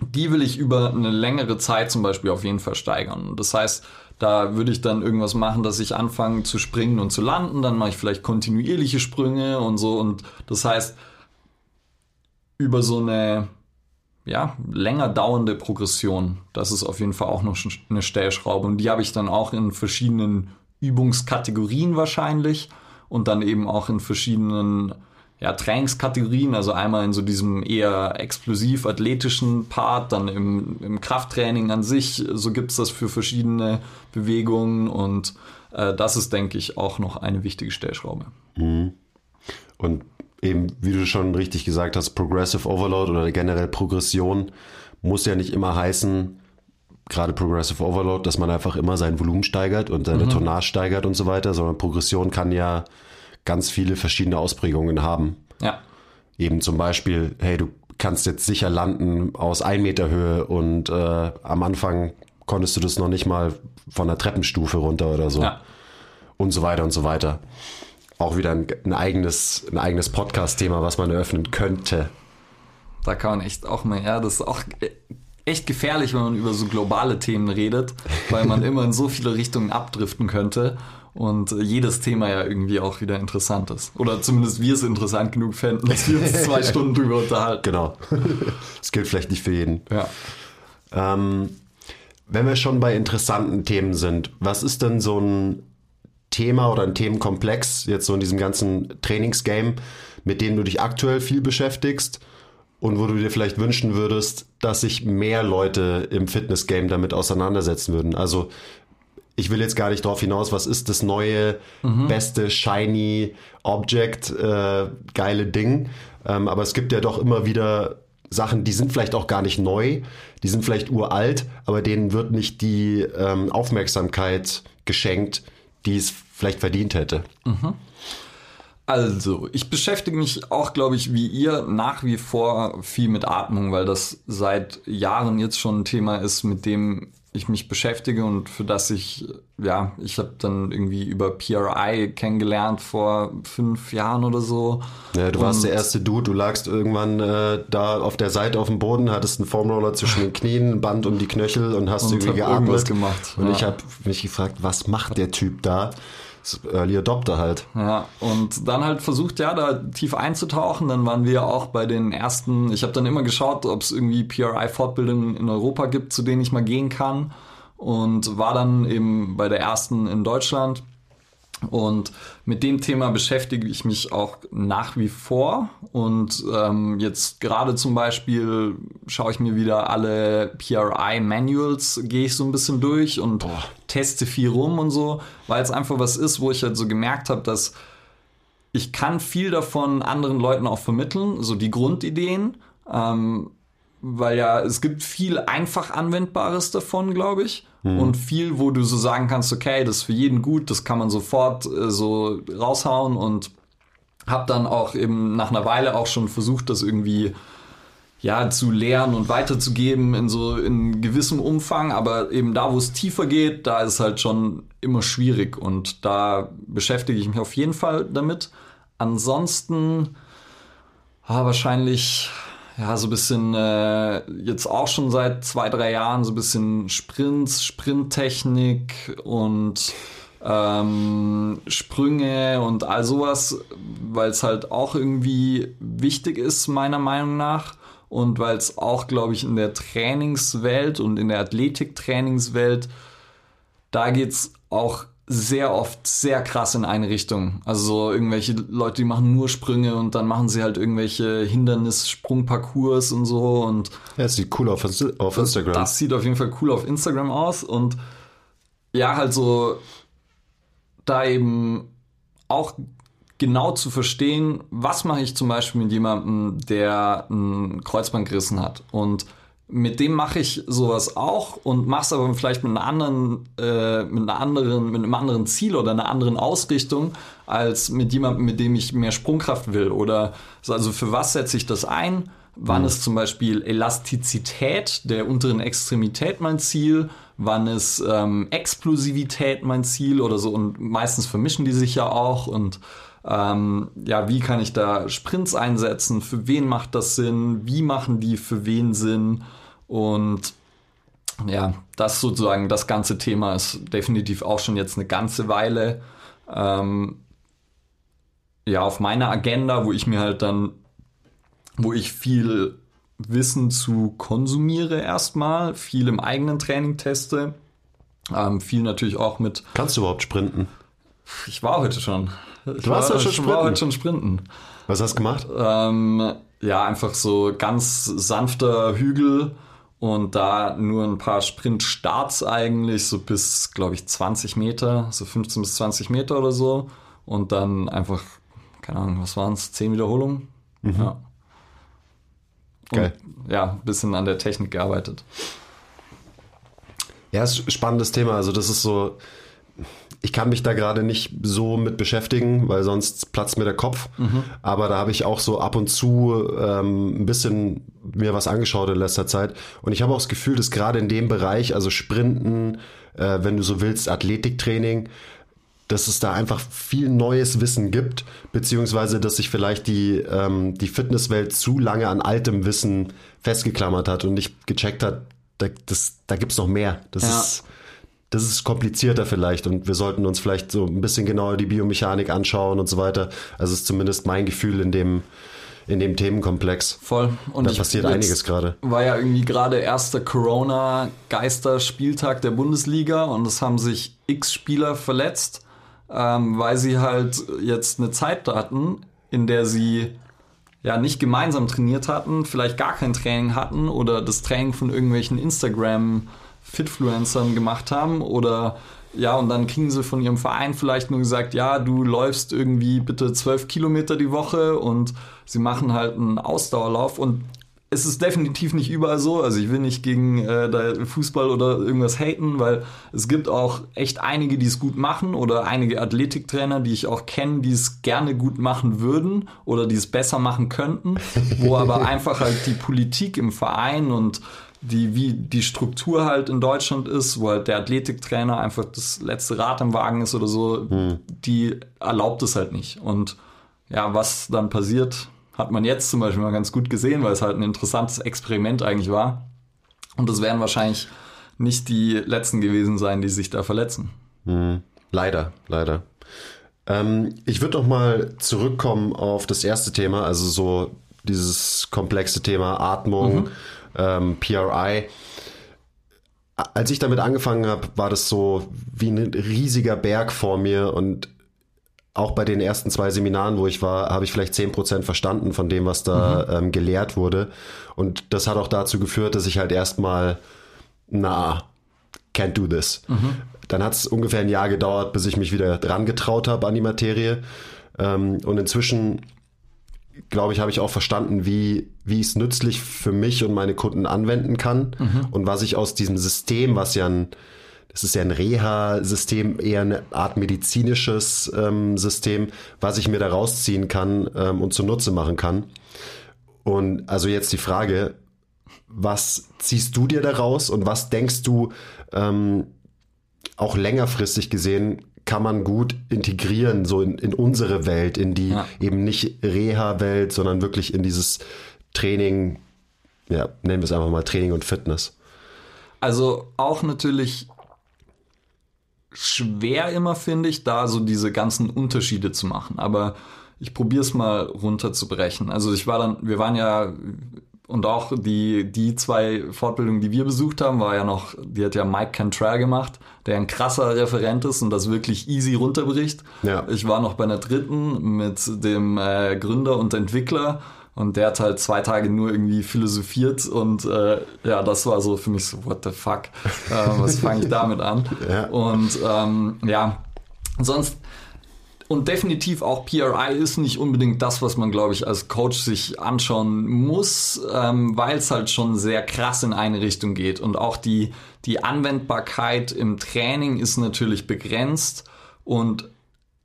die will ich über eine längere Zeit zum Beispiel auf jeden Fall steigern. Das heißt, da würde ich dann irgendwas machen, dass ich anfange zu springen und zu landen, dann mache ich vielleicht kontinuierliche Sprünge und so. Und das heißt, über so eine ja, länger dauernde Progression, das ist auf jeden Fall auch noch eine Stellschraube. Und die habe ich dann auch in verschiedenen Übungskategorien wahrscheinlich. Und dann eben auch in verschiedenen ja, Trainingskategorien, also einmal in so diesem eher explosiv athletischen Part, dann im, im Krafttraining an sich, so gibt es das für verschiedene Bewegungen und äh, das ist, denke ich, auch noch eine wichtige Stellschraube. Und eben, wie du schon richtig gesagt hast, Progressive Overload oder generell Progression muss ja nicht immer heißen, gerade Progressive Overload, dass man einfach immer sein Volumen steigert und seine Tonnage steigert und so weiter, sondern Progression kann ja ganz viele verschiedene Ausprägungen haben. Ja, Eben zum Beispiel, hey, du kannst jetzt sicher landen aus 1 Meter Höhe und äh, am Anfang konntest du das noch nicht mal von der Treppenstufe runter oder so. ja. Und so weiter und so weiter. Auch wieder ein, ein eigenes, ein eigenes Podcast-Thema, was man eröffnen könnte. Da kann man echt auch mal, ja, das ist auch e- echt gefährlich, wenn man über so globale Themen redet, weil man [LAUGHS] immer in so viele Richtungen abdriften könnte und äh, jedes Thema ja irgendwie auch wieder interessant ist. Oder zumindest wir es interessant genug fänden, dass wir uns zwei [LAUGHS] Stunden drüber unterhalten. Genau. [LAUGHS] Das gilt vielleicht nicht für jeden. Ja. Ähm, wenn wir schon bei interessanten Themen sind, was ist denn so ein Thema oder ein Themenkomplex jetzt so in diesem ganzen Trainingsgame, mit dem du dich aktuell viel beschäftigst und wo du dir vielleicht wünschen würdest, dass sich mehr Leute im Fitnessgame damit auseinandersetzen würden? Also ich will jetzt gar nicht darauf hinaus, was ist das neue, beste, shiny Object, äh, geile Ding. Ähm, aber es gibt ja doch immer wieder Sachen, die sind vielleicht auch gar nicht neu, die sind vielleicht uralt, aber denen wird nicht die ähm, Aufmerksamkeit geschenkt, die es vielleicht verdient hätte. Also, ich beschäftige mich auch, glaube ich, wie ihr nach wie vor viel mit Atmung, weil das seit Jahren jetzt schon ein Thema ist, mit dem ich mich beschäftige und für das ich, ja, ich habe dann irgendwie über PRI kennengelernt vor fünf Jahren oder so. Ja, du warst Und- der erste Dude, du lagst irgendwann äh, da auf der Seite auf dem Boden, hattest einen Foamroller zwischen den Knien, ein Band um die Knöchel und hast Und irgendwie hab irgendwas geatmet. gemacht, Und ja. ich habe mich gefragt, was macht der Typ da? Ist Early Adopter halt. Ja, und dann halt versucht, ja, da tief einzutauchen. Dann waren wir auch bei den ersten, ich habe dann immer geschaut, ob es irgendwie PRI-Fortbildungen in Europa gibt, zu denen ich mal gehen kann. Und war dann eben bei der ersten in Deutschland. Und mit dem Thema beschäftige ich mich auch nach wie vor. Und ähm, jetzt gerade zum Beispiel schaue ich mir wieder alle PRI-Manuals, gehe ich so ein bisschen durch und teste viel rum und so, weil es einfach was ist, wo ich halt so gemerkt habe, dass ich kann viel davon anderen Leuten auch vermitteln, so die Grundideen, ähm, weil ja es gibt viel einfach anwendbares davon, glaube ich, und viel, wo du so sagen kannst, okay, das ist für jeden gut, das kann man sofort äh, so raushauen und habe dann auch eben nach einer Weile auch schon versucht, das irgendwie ja zu lernen und weiterzugeben in so in gewissem Umfang, aber eben da, wo es tiefer geht, da ist halt schon immer schwierig und da beschäftige ich mich auf jeden Fall damit. Ansonsten ah, wahrscheinlich ja so ein bisschen äh, jetzt auch schon seit zwei drei Jahren so ein bisschen Sprints, Sprinttechnik und ähm, Sprünge und all sowas, weil es halt auch irgendwie wichtig ist, meiner Meinung nach. Und weil es auch, glaube ich, in der Trainingswelt und in der Athletiktrainingswelt, da geht es auch sehr oft sehr krass in eine Richtung. Also so irgendwelche Leute, die machen nur Sprünge und dann machen sie halt irgendwelche Hindernis-Sprungparcours und so und ja, es sieht cool auf, auf Instagram. Das sieht auf jeden Fall cool auf Instagram aus und ja, halt so da eben auch genau zu verstehen, was mache ich zum Beispiel mit jemandem, der ein Kreuzband gerissen hat und mit dem mache ich sowas auch und mache es aber vielleicht mit einer anderen, äh, mit einer anderen, mit einem anderen Ziel oder einer anderen Ausrichtung als mit jemandem, mit dem ich mehr Sprungkraft will. Oder also für was setze ich das ein? Wann mhm. ist zum Beispiel Elastizität der unteren Extremität mein Ziel? Wann ist ähm, Explosivität mein Ziel oder so? Und meistens vermischen die sich ja auch und ähm, ja, wie kann ich da Sprints einsetzen? Für wen macht das Sinn? Wie machen die für wen Sinn? Und ja, das sozusagen, das ganze Thema ist definitiv auch schon jetzt eine ganze Weile ähm, ja auf meiner Agenda, wo ich mir halt dann, wo ich viel Wissen zu konsumiere erstmal, viel im eigenen Training teste, ähm, viel natürlich auch mit. Kannst du überhaupt sprinten? Ich war heute schon. Ich du warst war, schon sprinten? war heute schon sprinten. Was hast du gemacht? Ähm, ja, einfach so ganz sanfter Hügel und da nur ein paar Sprintstarts eigentlich, so bis, glaube ich, 20 Meter, so 15 bis 20 Meter oder so. Und dann einfach, keine Ahnung, was waren es, 10 Wiederholungen? Mhm. Ja. Geil. Und, ja, ein bisschen an der Technik gearbeitet. Ja, ist ein spannendes Thema. Also das ist so, ich kann mich da gerade nicht so mit beschäftigen, weil sonst platzt mir der Kopf. Mhm. Aber da habe ich auch so ab und zu ähm, ein bisschen mir was angeschaut in letzter Zeit. Und ich habe auch das Gefühl, dass gerade in dem Bereich, also Sprinten, äh, wenn du so willst, Athletiktraining, dass es da einfach viel neues Wissen gibt, beziehungsweise dass sich vielleicht die, ähm, die Fitnesswelt zu lange an altem Wissen festgeklammert hat und nicht gecheckt hat, da, das, da gibt's noch mehr. Das ja. ist das ist komplizierter vielleicht und wir sollten uns vielleicht so ein bisschen genauer die Biomechanik anschauen und so weiter. Also ist zumindest mein Gefühl in dem, in dem Themenkomplex. Voll. Und da passiert einiges gerade. War ja irgendwie gerade erster Corona-Geisterspieltag der Bundesliga und es haben sich x Spieler verletzt, ähm, weil sie halt jetzt eine Zeit hatten, in der sie ja nicht gemeinsam trainiert hatten, vielleicht gar kein Training hatten oder das Training von irgendwelchen Instagram- Fitfluencern gemacht haben oder ja, und dann kriegen sie von ihrem Verein vielleicht nur gesagt, ja, du läufst irgendwie bitte zwölf Kilometer die Woche und sie machen halt einen Ausdauerlauf und es ist definitiv nicht überall so. Also ich will nicht gegen äh, Fußball oder irgendwas haten, weil es gibt auch echt einige, die es gut machen oder einige Athletiktrainer, die ich auch kenne, die es gerne gut machen würden oder die es besser machen könnten, wo aber [LAUGHS] einfach halt die Politik im Verein und die, wie die Struktur halt in Deutschland ist, wo halt der Athletiktrainer einfach das letzte Rad im Wagen ist oder so, hm. die erlaubt es halt nicht. Und ja, was dann passiert, hat man jetzt zum Beispiel mal ganz gut gesehen, weil es halt ein interessantes Experiment eigentlich war. Und es werden wahrscheinlich nicht die letzten gewesen sein, die sich da verletzen. Hm. Leider, leider. Ähm, ich würde noch mal zurückkommen auf das erste Thema, also so dieses komplexe Thema Atmung. Mhm ähm, PRI. Als ich damit angefangen habe, war das so wie ein riesiger Berg vor mir und auch bei den ersten zwei Seminaren, wo ich war, habe ich vielleicht zehn Prozent verstanden von dem, was da mhm. ähm, gelehrt wurde. Und das hat auch dazu geführt, dass ich halt erstmal, na, can't do this. Mhm. Dann hat es ungefähr ein Jahr gedauert, bis ich mich wieder dran getraut habe an die Materie. Ähm, und inzwischen glaube ich, habe ich auch verstanden, wie, wie ich es nützlich für mich und meine Kunden anwenden kann mhm. und was ich aus diesem System, was ja ein, das ist ja ein Reha-System, eher eine Art medizinisches ähm, System, was ich mir da rausziehen kann ähm, und zunutze machen kann. Und also jetzt die Frage, was ziehst du dir daraus und was denkst du ähm, auch längerfristig gesehen kann man gut integrieren, so in, in unsere Welt, in die ja. eben nicht Reha-Welt, sondern wirklich in dieses Training, ja, nennen wir es einfach mal Training und Fitness. Also auch natürlich schwer immer, finde ich, da so diese ganzen Unterschiede zu machen. Aber ich probiere es mal runterzubrechen. Also ich war dann, wir waren ja und auch die, die zwei Fortbildungen, die wir besucht haben, war ja noch, die hat ja Mike Cantrell gemacht, der ein krasser Referent ist und das wirklich easy runterbricht. Ja. Ich war noch bei einer dritten mit dem äh, Gründer und Entwickler und der hat halt zwei Tage nur irgendwie philosophiert und äh, ja, das war so für mich so, what the fuck, äh, was fange ich damit an? [LAUGHS] Ja. Und ähm, ja, sonst und definitiv auch PRI ist nicht unbedingt das, was man, glaube ich, als Coach sich anschauen muss, ähm, weil es halt schon sehr krass in eine Richtung geht. Und auch die, die Anwendbarkeit im Training ist natürlich begrenzt. Und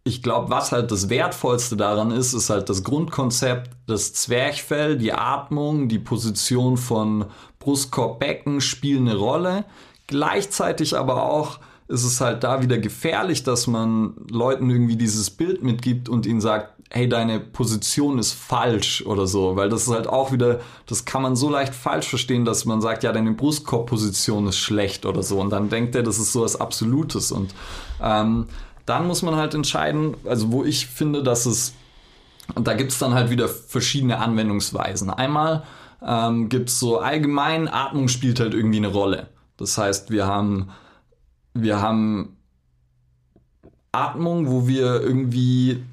ich glaube, was halt das Wertvollste daran ist, ist halt das Grundkonzept, das Zwerchfell, die Atmung, die Position von Brustkorb, Becken spielen eine Rolle. Gleichzeitig aber auch ist es halt da wieder gefährlich, dass man Leuten irgendwie dieses Bild mitgibt und ihnen sagt, hey, deine Position ist falsch oder so, weil das ist halt auch wieder, das kann man so leicht falsch verstehen, dass man sagt, ja, deine Brustkorbposition ist schlecht oder so und dann denkt er, das ist so was Absolutes und ähm, dann muss man halt entscheiden, also wo ich finde, dass es, da gibt es dann halt wieder verschiedene Anwendungsweisen. Einmal ähm, gibt es so allgemein, Atmung spielt halt irgendwie eine Rolle. Das heißt, wir haben wir haben Atmung, wo wir irgendwie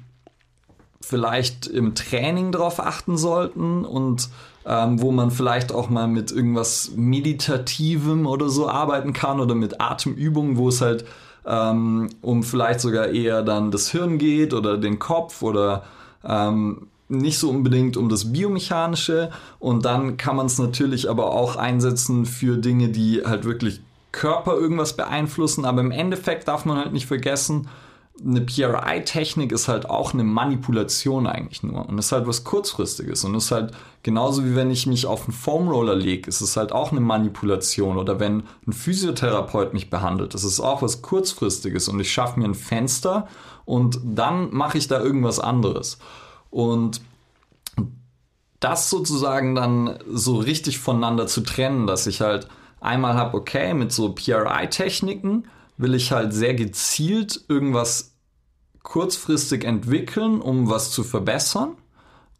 vielleicht im Training darauf achten sollten und ähm, wo man vielleicht auch mal mit irgendwas Meditativem oder so arbeiten kann oder mit Atemübungen, wo es halt ähm, um vielleicht sogar eher dann das Hirn geht oder den Kopf oder ähm, nicht so unbedingt um das Biomechanische. Und dann kann man es natürlich aber auch einsetzen für Dinge, die halt wirklich Körper irgendwas beeinflussen, aber im Endeffekt darf man halt nicht vergessen, eine PRI-Technik ist halt auch eine Manipulation eigentlich nur und ist halt was kurzfristiges und ist halt genauso wie wenn ich mich auf einen Foamroller lege, ist es halt auch eine Manipulation oder wenn ein Physiotherapeut mich behandelt, ist auch was kurzfristiges und ich schaffe mir ein Fenster und dann mache ich da irgendwas anderes. Und das sozusagen dann so richtig voneinander zu trennen, dass ich halt einmal habe, okay, mit so PRI-Techniken will ich halt sehr gezielt irgendwas kurzfristig entwickeln, um was zu verbessern.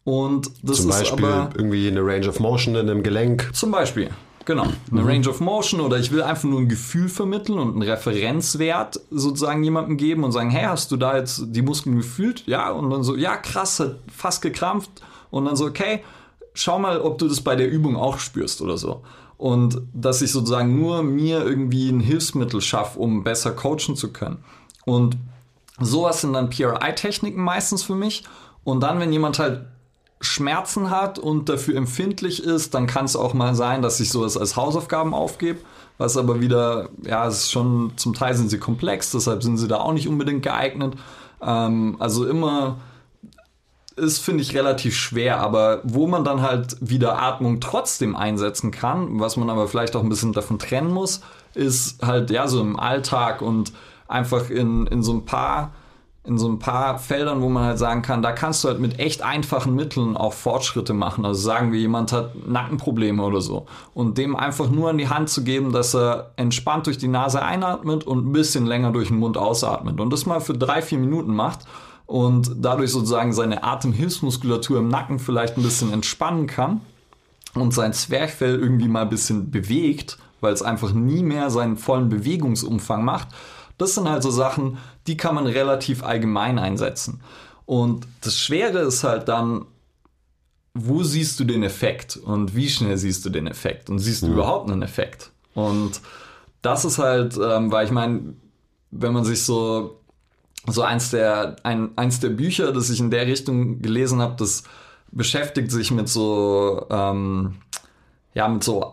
Und das zum Beispiel ist aber irgendwie eine Range of Motion in einem Gelenk. Zum Beispiel, genau. Eine mhm. Range of Motion oder ich will einfach nur ein Gefühl vermitteln und einen Referenzwert sozusagen jemandem geben und sagen, hey, hast du da jetzt die Muskeln gefühlt? Ja, und dann so, ja, krass, hat fast gekrampft. Und dann so, okay, schau mal, ob du das bei der Übung auch spürst oder so und dass ich sozusagen nur mir irgendwie ein Hilfsmittel schaffe, um besser coachen zu können. Und sowas sind dann PRI-Techniken meistens für mich. Und dann, wenn jemand halt Schmerzen hat und dafür empfindlich ist, dann kann es auch mal sein, dass ich sowas als Hausaufgaben aufgebe. Was aber wieder, ja, es ist schon, zum Teil sind sie komplex, deshalb sind sie da auch nicht unbedingt geeignet. Ähm, also immer ist, finde ich, relativ schwer, aber wo man dann halt wieder Atmung trotzdem einsetzen kann, was man aber vielleicht auch ein bisschen davon trennen muss, ist halt ja so im Alltag und einfach in, in so ein paar in so ein paar Feldern, wo man halt sagen kann, da kannst du halt mit echt einfachen Mitteln auch Fortschritte machen. Also sagen wir, jemand hat Nackenprobleme oder so. Und dem einfach nur an die Hand zu geben, dass er entspannt durch die Nase einatmet und ein bisschen länger durch den Mund ausatmet. Und das mal für drei, vier Minuten macht und dadurch sozusagen seine Atemhilfsmuskulatur im Nacken vielleicht ein bisschen entspannen kann und sein Zwerchfell irgendwie mal ein bisschen bewegt, weil es einfach nie mehr seinen vollen Bewegungsumfang macht. Das sind halt so Sachen, die kann man relativ allgemein einsetzen. Und das Schwere ist halt dann, wo siehst du den Effekt und wie schnell siehst du den Effekt und siehst du mhm. überhaupt einen Effekt? Und das ist halt, ähm, weil ich meine, wenn man sich so so eins der, ein, eins der Bücher, das ich in der Richtung gelesen habe, das beschäftigt sich mit so, ähm, ja, mit so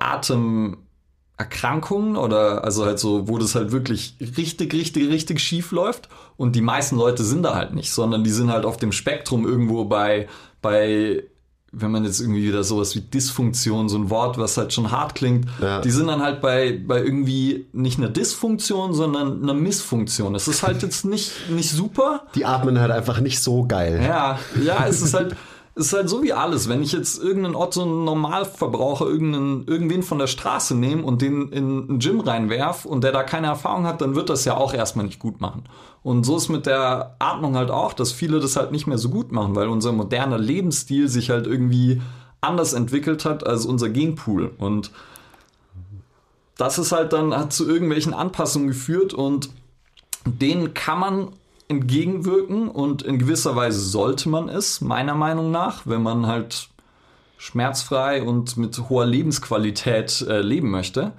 Atemerkrankungen oder also halt so, wo das halt wirklich richtig, richtig, richtig schief läuft. Und die meisten Leute sind da halt nicht, sondern die sind halt auf dem Spektrum irgendwo bei, bei wenn man jetzt irgendwie wieder sowas wie Dysfunktion, so ein Wort, was halt schon hart klingt, ja. die sind dann halt bei, bei irgendwie nicht einer Dysfunktion, sondern einer Missfunktion. Es ist halt jetzt nicht, nicht super. Die atmen halt einfach nicht so geil. Ja, ja, es ist halt, [LAUGHS] ist halt so wie alles. Wenn ich jetzt irgendeinen Otto Normalverbraucher, irgendeinen, irgendwen von der Straße nehme und den in ein Gym reinwerf und der da keine Erfahrung hat, dann wird das ja auch erstmal nicht gut machen. Und so ist mit der Atmung halt auch, dass viele das halt nicht mehr so gut machen, weil unser moderner Lebensstil sich halt irgendwie anders entwickelt hat als unser Genpool. Und das ist halt dann, hat zu irgendwelchen Anpassungen geführt und denen kann man entgegenwirken und in gewisser Weise sollte man es, meiner Meinung nach, wenn man halt schmerzfrei und mit hoher Lebensqualität äh, leben möchte.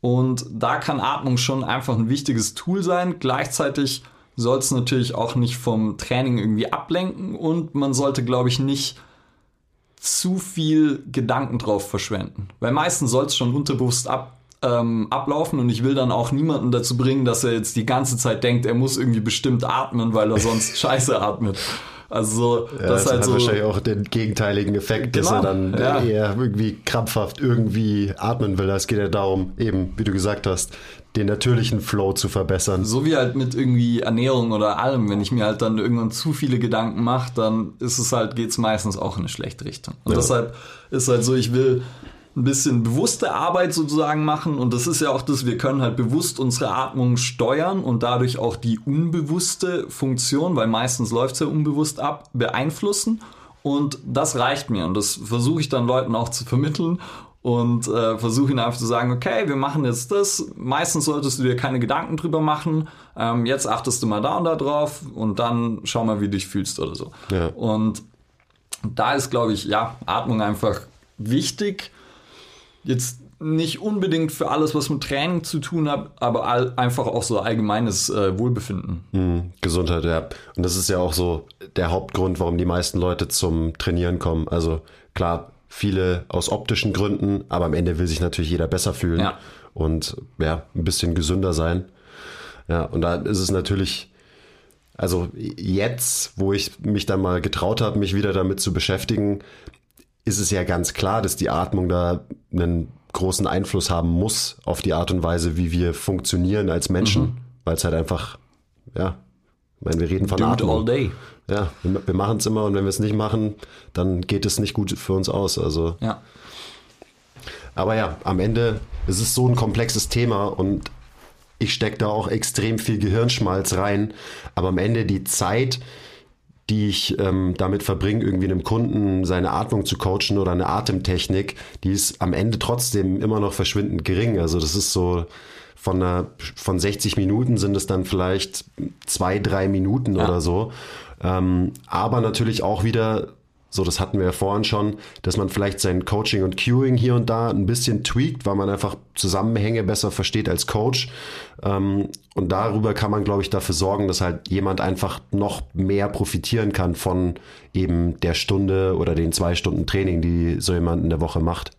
Und da kann Atmung schon einfach ein wichtiges Tool sein. Gleichzeitig soll es natürlich auch nicht vom Training irgendwie ablenken und man sollte, glaube ich, nicht zu viel Gedanken drauf verschwenden. Weil meistens soll es schon unterbewusst ab, ähm, ablaufen und ich will dann auch niemanden dazu bringen, dass er jetzt die ganze Zeit denkt, er muss irgendwie bestimmt atmen, weil er sonst [LAUGHS] scheiße atmet. Also ja, das, das halt hat so wahrscheinlich auch den gegenteiligen Effekt, dass Genau, er dann ja. eher irgendwie krampfhaft irgendwie atmen will. Es geht ja darum, eben, wie du gesagt hast, den natürlichen Flow zu verbessern. so wie halt mit irgendwie Ernährung oder allem, wenn ich mir halt dann irgendwann zu viele Gedanken mache, dann ist es halt, geht's meistens auch in eine schlechte Richtung. Und Ja. deshalb ist halt so, ich will ein bisschen bewusste Arbeit sozusagen machen und das ist ja auch das, wir können halt bewusst unsere Atmung steuern und dadurch auch die unbewusste Funktion, weil meistens läuft es ja unbewusst ab, beeinflussen und das reicht mir und das versuche ich dann Leuten auch zu vermitteln und äh, versuche ihnen einfach zu sagen, okay, wir machen jetzt das. Meistens solltest du dir keine Gedanken drüber machen. Ähm, jetzt achtest du mal da und da drauf und dann schau mal, wie du dich fühlst oder so. Ja. Und da ist, glaube ich, ja, Atmung einfach wichtig. Jetzt nicht unbedingt für alles, was mit Training zu tun hat, aber all, einfach auch so allgemeines äh, Wohlbefinden. Hm, Gesundheit, ja. Und das ist ja auch so der Hauptgrund, warum die meisten Leute zum Trainieren kommen. Also klar, viele aus optischen Gründen, aber am Ende will sich natürlich jeder besser fühlen Ja. und ja, ein bisschen gesünder sein. Ja, und da ist es natürlich, also jetzt, wo ich mich dann mal getraut habe, mich wieder damit zu beschäftigen, ist es ja ganz klar, dass die Atmung da einen großen Einfluss haben muss auf die Art und Weise, wie wir funktionieren als Menschen, weil es halt einfach, ja, ich meine, wir reden von Do it Atmung. all day. Ja, wir, wir machen es immer und wenn wir es nicht machen, dann geht es nicht gut für uns aus. Also, Ja. aber ja, am Ende ist es so ein komplexes Thema und ich stecke da auch extrem viel Gehirnschmalz rein. Aber am Ende die Zeit, die ich ähm, damit verbringe, irgendwie einem Kunden seine Atmung zu coachen oder eine Atemtechnik, die ist am Ende trotzdem immer noch verschwindend gering. Also das ist so von, einer, von 60 Minuten sind es dann vielleicht zwei, drei Minuten Ja. oder so. Ähm, aber natürlich auch wieder so, das hatten wir ja vorhin schon, dass man vielleicht sein Coaching und Cueing hier und da ein bisschen tweakt, weil man einfach Zusammenhänge besser versteht als Coach. Ähm, und darüber kann man, glaube ich, dafür sorgen, dass halt jemand einfach noch mehr profitieren kann von eben der Stunde oder den zwei Stunden Training, die so jemand in der Woche macht.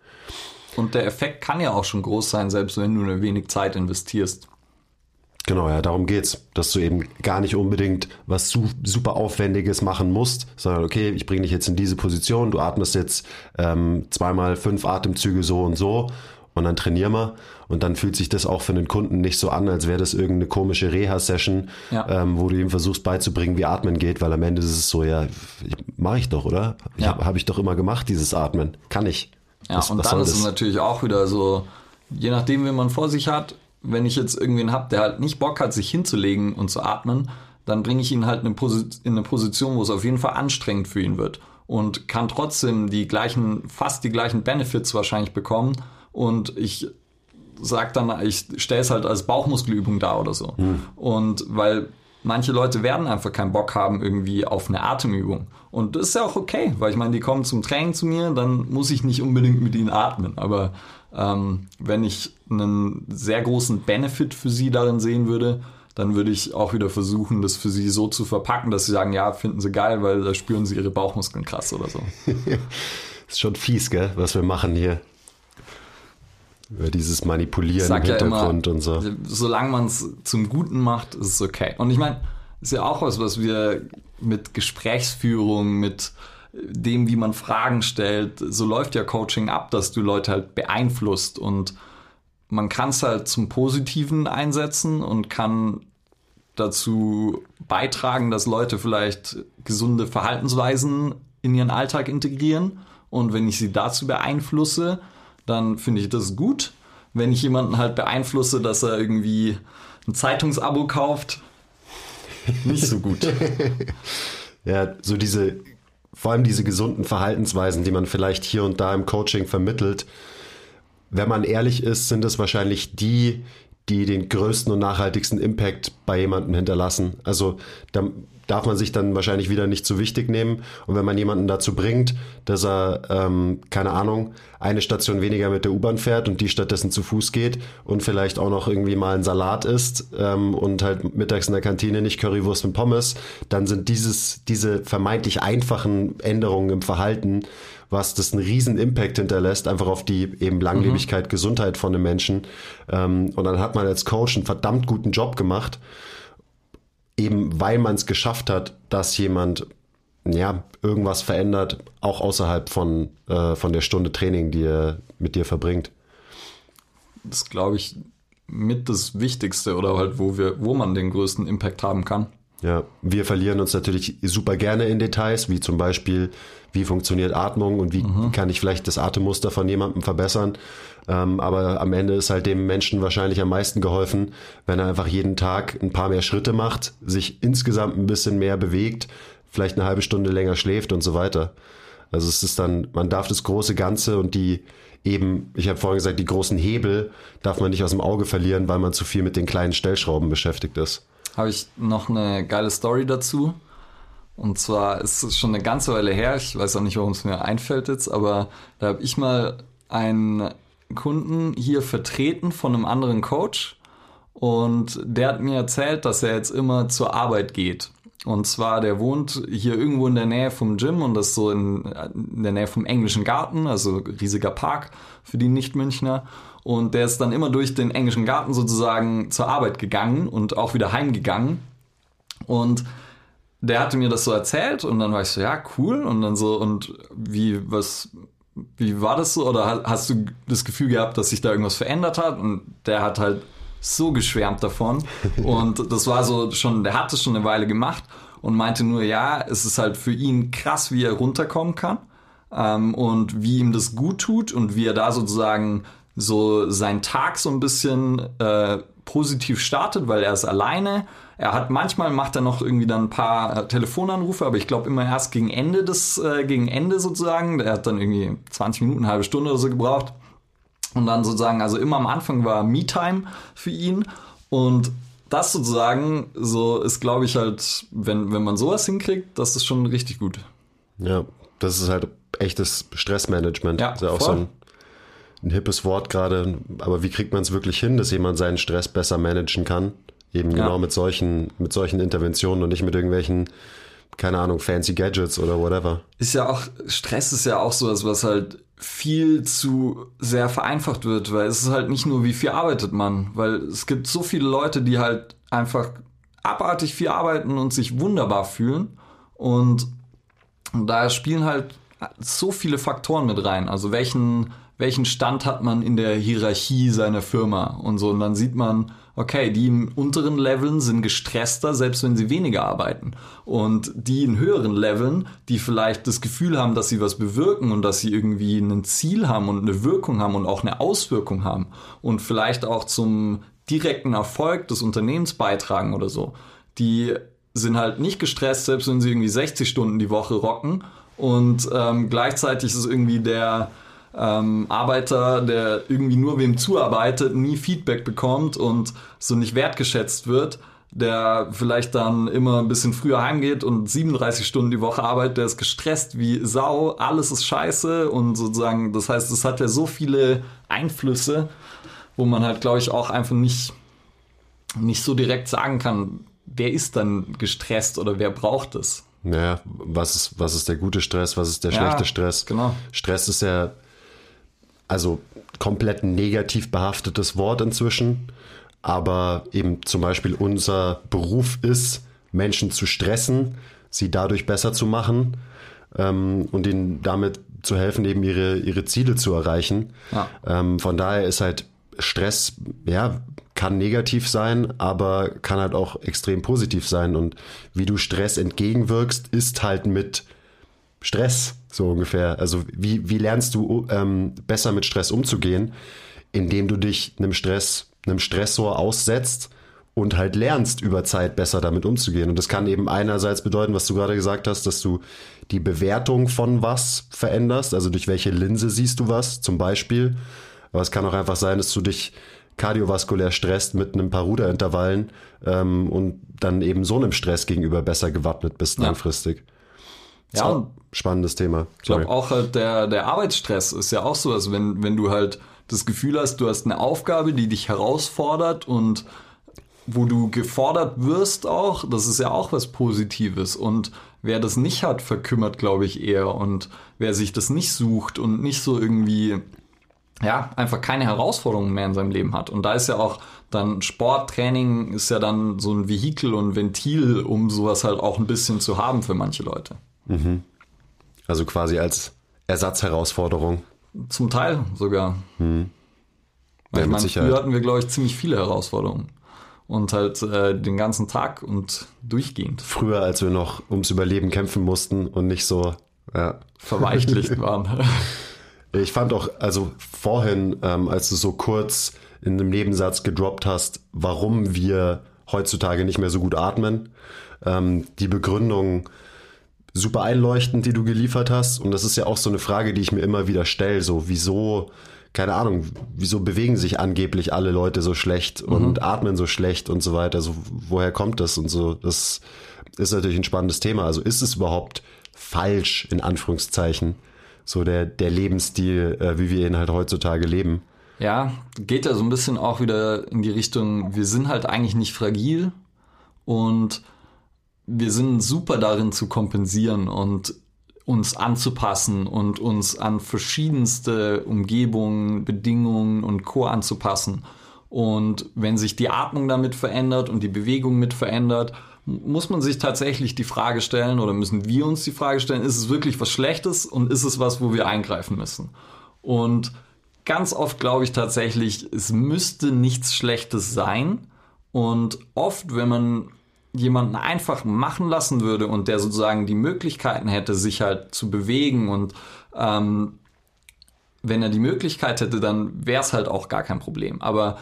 Und der Effekt kann ja auch schon groß sein, selbst wenn du nur wenig Zeit investierst. Genau, ja, darum geht's, dass du eben gar nicht unbedingt was su super Aufwendiges machen musst, sondern okay, ich bringe dich jetzt in diese Position, du atmest jetzt ähm, zweimal fünf Atemzüge so und so und dann trainieren wir und dann fühlt sich das auch für den Kunden nicht so an, als wäre das irgendeine komische Reha-Session, Ja. ähm, wo du ihm versuchst beizubringen, wie Atmen geht, weil am Ende ist es so, ja, mache ich doch, oder? Ja. Habe hab ich doch immer gemacht, dieses Atmen. Kann ich. Ja, Was- und was dann ist es natürlich auch wieder so, je nachdem, wen man vor sich hat, wenn ich jetzt irgendwen hab, der halt nicht Bock hat, sich hinzulegen und zu atmen, dann bringe ich ihn halt in eine, Posi- in eine Position, wo es auf jeden Fall anstrengend für ihn wird und kann trotzdem die gleichen, fast die gleichen Benefits wahrscheinlich bekommen und ich sag dann, ich stelle es halt als Bauchmuskelübung dar oder so. Und weil manche Leute werden einfach keinen Bock haben irgendwie auf eine Atemübung. Und das ist ja auch okay, weil ich meine, die kommen zum Training zu mir, dann muss ich nicht unbedingt mit ihnen atmen. Aber ähm, wenn ich einen sehr großen Benefit für sie darin sehen würde, dann würde ich auch wieder versuchen, das für sie so zu verpacken, dass sie sagen, ja, finden sie geil, weil da spüren sie ihre Bauchmuskeln krass oder so. [LAUGHS] Ist schon fies, gell, was wir machen hier. Über dieses Manipulieren im sag ja Hintergrund immer, und so. solange man es zum Guten macht, ist es okay. Und ich meine, ist ja auch was, was wir mit Gesprächsführung, mit dem, wie man Fragen stellt, so läuft ja Coaching ab, dass du Leute halt beeinflusst und man kann es halt zum Positiven einsetzen und kann dazu beitragen, dass Leute vielleicht gesunde Verhaltensweisen in ihren Alltag integrieren. Und wenn ich sie dazu beeinflusse, dann finde ich das gut. Wenn ich jemanden halt beeinflusse, dass er irgendwie ein Zeitungsabo kauft, nicht so gut. [LAUGHS] ja, so diese, vor allem diese gesunden Verhaltensweisen, die man vielleicht hier und da im Coaching vermittelt, wenn man ehrlich ist, sind es wahrscheinlich die, die den größten und nachhaltigsten Impact bei jemandem hinterlassen. Also da darf man sich dann wahrscheinlich wieder nicht zu wichtig nehmen. Und wenn man jemanden dazu bringt, dass er, ähm, keine Ahnung, eine Station weniger mit der U-Bahn fährt und die stattdessen zu Fuß geht und vielleicht auch noch irgendwie mal einen Salat isst ähm, und halt mittags in der Kantine nicht Currywurst und Pommes, dann sind dieses, diese vermeintlich einfachen Änderungen im Verhalten was das einen riesen Impact hinterlässt, einfach auf die eben Langlebigkeit, mhm. Gesundheit von den Menschen. Ähm, und dann hat man als Coach einen verdammt guten Job gemacht, eben weil man es geschafft hat, dass jemand ja, irgendwas verändert, auch außerhalb von, äh, von der Stunde Training, die er mit dir verbringt. Das glaube ich mit das Wichtigste oder halt, wo wir, wo man den größten Impact haben kann. Ja, wir verlieren uns natürlich super gerne in Details, wie zum Beispiel, wie funktioniert Atmung und wie mhm. kann ich vielleicht das Atemmuster von jemandem verbessern. Ähm, aber am Ende ist halt dem Menschen wahrscheinlich am meisten geholfen, wenn er einfach jeden Tag ein paar mehr Schritte macht, sich insgesamt ein bisschen mehr bewegt, vielleicht eine halbe Stunde länger schläft und so weiter. Also es ist dann, man darf das große Ganze und die eben, ich habe vorhin gesagt, die großen Hebel darf man nicht aus dem Auge verlieren, weil man zu viel mit den kleinen Stellschrauben beschäftigt ist habe ich noch eine geile Story dazu. Und zwar ist es schon eine ganze Weile her, ich weiß auch nicht, warum es mir einfällt jetzt, aber da habe ich mal einen Kunden hier vertreten von einem anderen Coach und der hat mir erzählt, dass er jetzt immer zur Arbeit geht. Und zwar, der wohnt hier irgendwo in der Nähe vom Gym und das so in, in der Nähe vom englischen Garten, also riesiger Park für die Nicht-Münchner. Und der ist dann immer durch den englischen Garten sozusagen zur Arbeit gegangen und auch wieder heimgegangen. Und der hatte mir das so erzählt und dann war ich so, ja, cool. Und dann so, und wie, was, wie war das so? Oder hast du das Gefühl gehabt, dass sich da irgendwas verändert hat? Und der hat halt so geschwärmt davon. [LAUGHS] Und das war so schon, der hat es schon eine Weile gemacht und meinte nur, ja, es ist halt für ihn krass, wie er runterkommen kann. Ähm, und wie ihm das gut tut und wie er da sozusagen so seinen Tag so ein bisschen äh, positiv startet, weil er ist alleine. Er hat manchmal macht er noch irgendwie dann ein paar äh, Telefonanrufe, aber ich glaube immer erst gegen Ende des äh, gegen Ende sozusagen. Er hat dann irgendwie 20 Minuten, eine halbe Stunde oder so gebraucht. Und dann sozusagen, also immer am Anfang war Me-Time für ihn und das sozusagen so ist, glaube ich, halt, wenn, wenn man sowas hinkriegt, das ist schon richtig gut. Ja, das ist halt echtes Stressmanagement. Ja, ja auch voll. so ein ein hippes Wort gerade, aber wie kriegt man es wirklich hin, dass jemand seinen Stress besser managen kann? Eben ja. genau mit solchen, mit solchen Interventionen und nicht mit irgendwelchen, keine Ahnung, fancy Gadgets oder whatever. Ist ja auch, Stress ist ja auch so was, was halt viel zu sehr vereinfacht wird, weil es ist halt nicht nur, wie viel arbeitet man, weil es gibt so viele Leute, die halt einfach abartig viel arbeiten und sich wunderbar fühlen und da spielen halt so viele Faktoren mit rein. Also welchen welchen Stand hat man in der Hierarchie seiner Firma und so. Und dann sieht man, okay, die im unteren Leveln sind gestresster, selbst wenn sie weniger arbeiten. Und die in höheren Leveln, die vielleicht das Gefühl haben, dass sie was bewirken und dass sie irgendwie ein Ziel haben und eine Wirkung haben und auch eine Auswirkung haben und vielleicht auch zum direkten Erfolg des Unternehmens beitragen oder so, die sind halt nicht gestresst, selbst wenn sie irgendwie 60 Stunden die Woche rocken. Und ähm, gleichzeitig ist irgendwie der ähm, Arbeiter, der irgendwie nur wem zuarbeitet, nie Feedback bekommt und so nicht wertgeschätzt wird, der vielleicht dann immer ein bisschen früher heimgeht und 37 Stunden die Woche arbeitet, der ist gestresst wie Sau, alles ist scheiße und sozusagen, das heißt, es hat ja so viele Einflüsse, wo man halt, glaube ich, auch einfach nicht, nicht so direkt sagen kann, wer ist dann gestresst oder wer braucht es. Naja, was ist, was ist der gute Stress, was ist der ja, schlechte Stress? Genau. Stress ist ja also komplett negativ behaftetes Wort inzwischen. Aber eben zum Beispiel unser Beruf ist, Menschen zu stressen, sie dadurch besser zu machen ähm, und ihnen damit zu helfen, eben ihre, ihre Ziele zu erreichen. Ja. Ähm, von daher ist halt Stress, ja, kann negativ sein, aber kann halt auch extrem positiv sein. Und wie du Stress entgegenwirkst, ist halt mit Stress, so ungefähr. Also wie, wie lernst du ähm, besser mit Stress umzugehen, indem du dich einem Stress, einem Stressor aussetzt und halt lernst über Zeit besser damit umzugehen. Und das kann eben einerseits bedeuten, was du gerade gesagt hast, dass du die Bewertung von was veränderst, also durch welche Linse siehst du was zum Beispiel. Aber es kann auch einfach sein, dass du dich kardiovaskulär stresst mit einem paar Ruderintervallen ähm, und dann eben so einem Stress gegenüber besser gewappnet bist ja. langfristig. Ja, und spannendes Thema. Ich glaube auch halt der, der Arbeitsstress ist ja auch so, also wenn, wenn du halt das Gefühl hast, du hast eine Aufgabe, die dich herausfordert und wo du gefordert wirst auch, das ist ja auch was Positives. Und wer das nicht hat, verkümmert, glaube ich, eher. Und wer sich das nicht sucht und nicht so irgendwie, ja, einfach keine Herausforderungen mehr in seinem Leben hat. Und da ist ja auch dann Sporttraining ist ja dann so ein Vehikel und Ventil, um sowas halt auch ein bisschen zu haben für manche Leute. Mhm. Also quasi als Ersatzherausforderung. Zum Teil sogar. Weil ja, ich meine, früher hatten wir, glaube ich, ziemlich viele Herausforderungen und halt äh, den ganzen Tag und durchgehend. Früher, als wir noch ums Überleben kämpfen mussten und nicht so ja. verweichlicht [LAUGHS] waren. ich fand auch, also vorhin, ähm, als du so kurz in einem Nebensatz gedroppt hast, warum wir heutzutage nicht mehr so gut atmen, ähm, die Begründung super einleuchtend, die du geliefert hast. Und das ist ja auch so eine Frage, die ich mir immer wieder stelle. So, wieso keine Ahnung, wieso bewegen sich angeblich alle Leute so schlecht mhm. und atmen so schlecht und so weiter. So, woher kommt das und so? Das ist natürlich ein spannendes Thema. Also ist es überhaupt falsch, in Anführungszeichen, so der, der Lebensstil, äh, wie wir ihn halt heutzutage leben? Ja, geht ja so ein bisschen auch wieder in die Richtung, wir sind halt eigentlich nicht fragil und wir sind super darin zu kompensieren und uns anzupassen und uns an verschiedenste Umgebungen, Bedingungen und Co. anzupassen. Und wenn sich die Atmung damit verändert und die Bewegung mit verändert, muss man sich tatsächlich die Frage stellen oder müssen wir uns die Frage stellen, ist es wirklich was Schlechtes und ist es was, wo wir eingreifen müssen? Und ganz oft glaube ich tatsächlich, es müsste nichts Schlechtes sein. Und oft, wenn man jemanden einfach machen lassen würde und der sozusagen die Möglichkeiten hätte, sich halt zu bewegen und ähm, wenn er die Möglichkeit hätte, dann wäre es halt auch gar kein Problem. Aber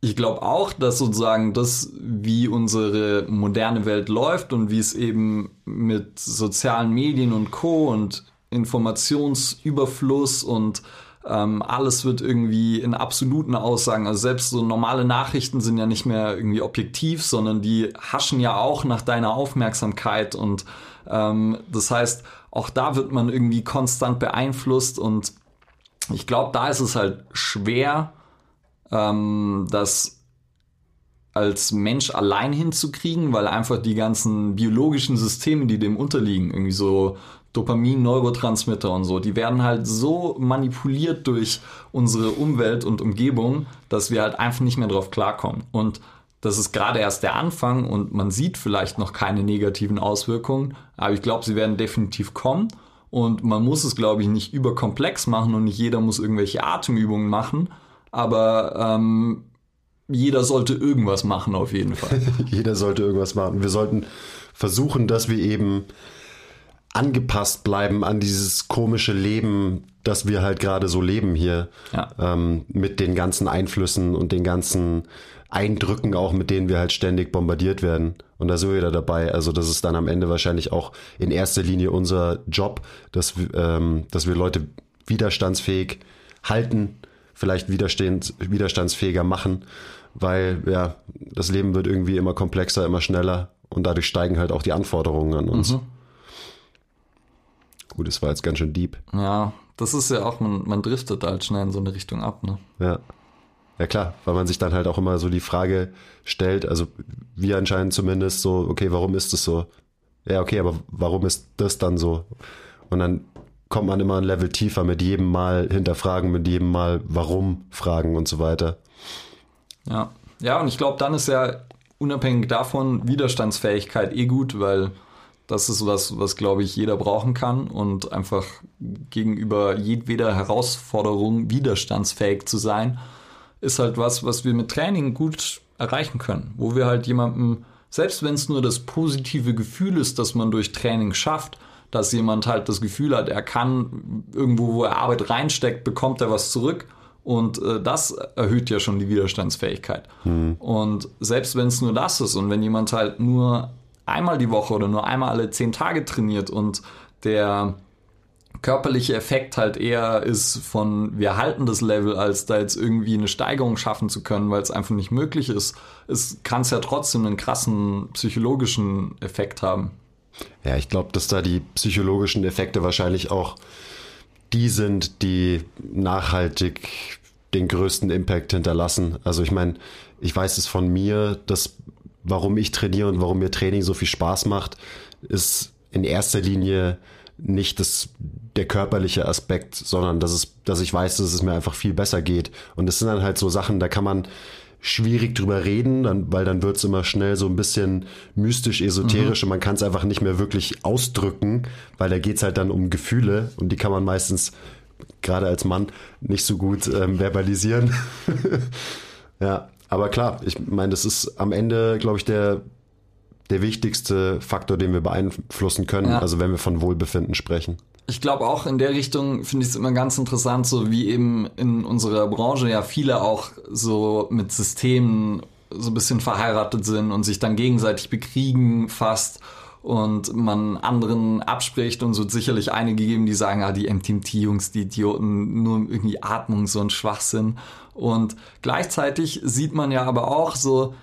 ich glaube auch, dass sozusagen das, wie unsere moderne Welt läuft und wie es eben mit sozialen Medien und Co. und Informationsüberfluss und ähm, alles wird irgendwie in absoluten Aussagen, also selbst so normale Nachrichten sind ja nicht mehr irgendwie objektiv, sondern die haschen ja auch nach deiner Aufmerksamkeit und ähm, das heißt, auch da wird man irgendwie konstant beeinflusst und ich glaube, da ist es halt schwer, ähm, das als Mensch allein hinzukriegen, weil einfach die ganzen biologischen Systeme, die dem unterliegen, irgendwie so Dopamin, Neurotransmitter und so, die werden halt so manipuliert durch unsere Umwelt und Umgebung, dass wir halt einfach nicht mehr drauf klarkommen. Und das ist gerade erst der Anfang und man sieht vielleicht noch keine negativen Auswirkungen, aber ich glaube, sie werden definitiv kommen. Und man muss es, glaube ich, nicht überkomplex machen und nicht jeder muss irgendwelche Atemübungen machen, aber ähm, jeder sollte irgendwas machen auf jeden Fall. [LAUGHS] jeder sollte irgendwas machen. Wir sollten versuchen, dass wir eben angepasst bleiben an dieses komische Leben, das wir halt gerade so leben hier. Ja. Ähm, mit den ganzen Einflüssen und den ganzen Eindrücken auch, mit denen wir halt ständig bombardiert werden. Und da sind wir wieder dabei. Also das ist dann am Ende wahrscheinlich auch in erster Linie unser Job, dass, ähm, dass wir Leute widerstandsfähig halten, vielleicht widerstand, widerstandsfähiger machen, weil ja, das Leben wird irgendwie immer komplexer, immer schneller und dadurch steigen halt auch die Anforderungen an uns. Mhm. Gut, das war jetzt ganz schön deep. Ja, das ist ja auch, man, man driftet halt schnell in so eine Richtung ab, ne? Ja. Ja klar, weil man sich dann halt auch immer so die Frage stellt, also wir anscheinend zumindest so, okay, warum ist das so? Ja, okay, aber warum ist das dann so? Und dann kommt man immer ein Level tiefer mit jedem Mal hinterfragen, mit jedem Mal warum fragen und so weiter. Ja, ja, und ich glaube, dann ist ja unabhängig davon Widerstandsfähigkeit eh gut, weil das ist was, was glaube ich jeder brauchen kann und einfach gegenüber jedweder Herausforderung widerstandsfähig zu sein, ist halt was, was wir mit Training gut erreichen können, wo wir halt jemandem, selbst wenn es nur das positive Gefühl ist, das man durch Training schafft, dass jemand halt das Gefühl hat, er kann irgendwo, wo er Arbeit reinsteckt, bekommt er was zurück. Und äh, das erhöht ja schon die Widerstandsfähigkeit. Mhm. Und selbst wenn es nur das ist und wenn jemand halt nur einmal die Woche oder nur einmal alle zehn Tage trainiert und der körperliche Effekt halt eher ist von wir halten das Level, als da jetzt irgendwie eine Steigerung schaffen zu können, weil es einfach nicht möglich ist, kann es ja trotzdem einen krassen psychologischen Effekt haben. Ja, ich glaube, dass da die psychologischen Effekte wahrscheinlich auch die sind, die nachhaltig den größten Impact hinterlassen. Also ich meine, ich weiß es von mir, dass warum ich trainiere und warum mir Training so viel Spaß macht, ist in erster Linie nicht das, der körperliche Aspekt, sondern dass, es, dass ich weiß, dass es mir einfach viel besser geht. Und es sind dann halt so Sachen, da kann man schwierig drüber reden, dann, weil dann wird es immer schnell so ein bisschen mystisch, esoterisch mhm. und man kann es einfach nicht mehr wirklich ausdrücken, weil da geht es halt dann um Gefühle und die kann man meistens, gerade als Mann, nicht so gut ähm, verbalisieren. [LAUGHS] ja, aber klar, ich meine, das ist am Ende, glaube ich, der, der wichtigste Faktor, den wir beeinflussen können, ja. also wenn wir von Wohlbefinden sprechen. Ich glaube auch in der Richtung finde ich es immer ganz interessant, so wie eben in unserer Branche ja viele auch so mit Systemen so ein bisschen verheiratet sind und sich dann gegenseitig bekriegen fast und man anderen abspricht und so sicherlich einige geben, die sagen, ah, die MTMT-Jungs, die Idioten, nur irgendwie Atmung, so ein Schwachsinn. Und gleichzeitig sieht man ja aber auch so,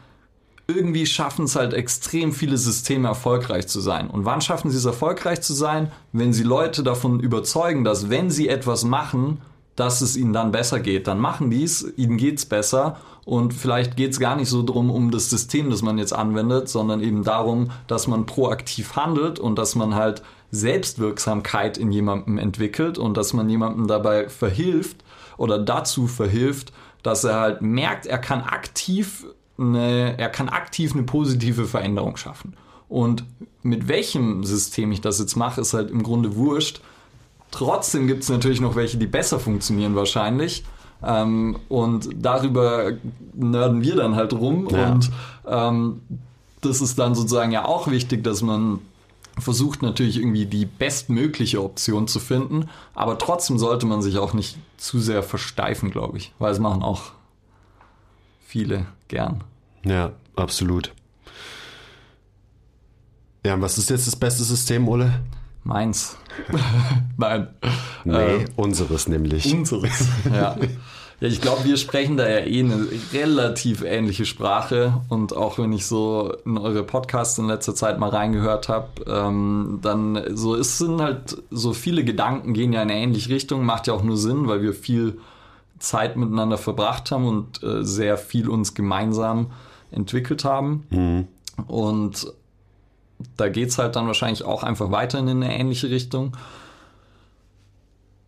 irgendwie schaffen es halt extrem viele Systeme erfolgreich zu sein. Und wann schaffen sie es erfolgreich zu sein? Wenn sie Leute davon überzeugen, dass wenn sie etwas machen, dass es ihnen dann besser geht. Dann machen die es, ihnen geht es besser und vielleicht geht es gar nicht so darum, um das System, das man jetzt anwendet, sondern eben darum, dass man proaktiv handelt und dass man halt Selbstwirksamkeit in jemandem entwickelt und dass man jemandem dabei verhilft oder dazu verhilft, dass er halt merkt, er kann aktiv eine, er kann aktiv eine positive Veränderung schaffen. Und mit welchem System ich das jetzt mache, ist halt im Grunde wurscht. Trotzdem gibt es natürlich noch welche, die besser funktionieren wahrscheinlich. Ähm, und darüber nerden wir dann halt rum. Ja. Und ähm, das ist dann sozusagen ja auch wichtig, dass man versucht natürlich irgendwie die bestmögliche Option zu finden. Aber trotzdem sollte man sich auch nicht zu sehr versteifen, glaube ich. Weil es machen auch viele gern. Ja, absolut. Ja, und was ist jetzt das beste System, Ole? Meins. [LAUGHS] [LAUGHS] Nein. Nee, äh, unseres nämlich. Unseres, ja. [LAUGHS] Ja, ich glaube, wir sprechen da ja eh eine relativ ähnliche Sprache und auch wenn ich so in eure Podcasts in letzter Zeit mal reingehört habe, ähm, dann so ist sind halt so viele Gedanken gehen ja in eine ähnliche Richtung, macht ja auch nur Sinn, weil wir viel Zeit miteinander verbracht haben und äh, sehr viel uns gemeinsam entwickelt haben. Mhm. Und da geht es halt dann wahrscheinlich auch einfach weiter in eine ähnliche Richtung.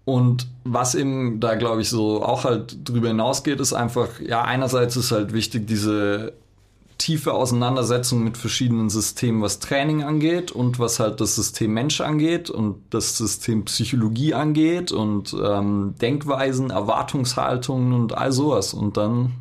Und was eben da, glaube ich, so auch halt drüber hinausgeht, ist einfach, ja, einerseits ist halt wichtig, diese tiefe Auseinandersetzung mit verschiedenen Systemen, was Training angeht und was halt das System Mensch angeht und das System Psychologie angeht und ähm, Denkweisen, Erwartungshaltungen und all sowas. Und dann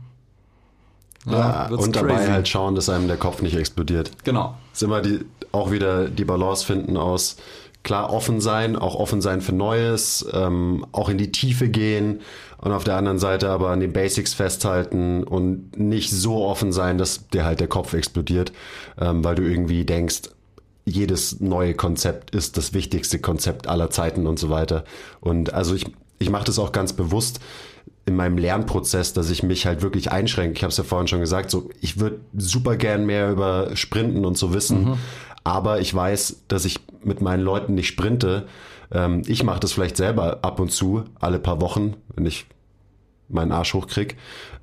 ja, und dabei crazy. halt schauen, dass einem der Kopf nicht explodiert. Genau. Ist immer die, auch wieder die Balance finden aus klar offen sein, auch offen sein für Neues, ähm, auch in die Tiefe gehen und auf der anderen Seite aber an den Basics festhalten und nicht so offen sein, dass dir halt der Kopf explodiert, ähm, weil du irgendwie denkst, jedes neue Konzept ist das wichtigste Konzept aller Zeiten und so weiter. Und also ich, ich mache das auch ganz bewusst in meinem Lernprozess, dass ich mich halt wirklich einschränke. Ich habe es ja vorhin schon gesagt, so ich würde super gern mehr über Sprinten und so wissen, mhm. aber ich weiß, dass ich mit meinen Leuten nicht sprinte. Ähm, ich mache das vielleicht selber ab und zu, alle paar Wochen, wenn ich meinen Arsch hochkrieg.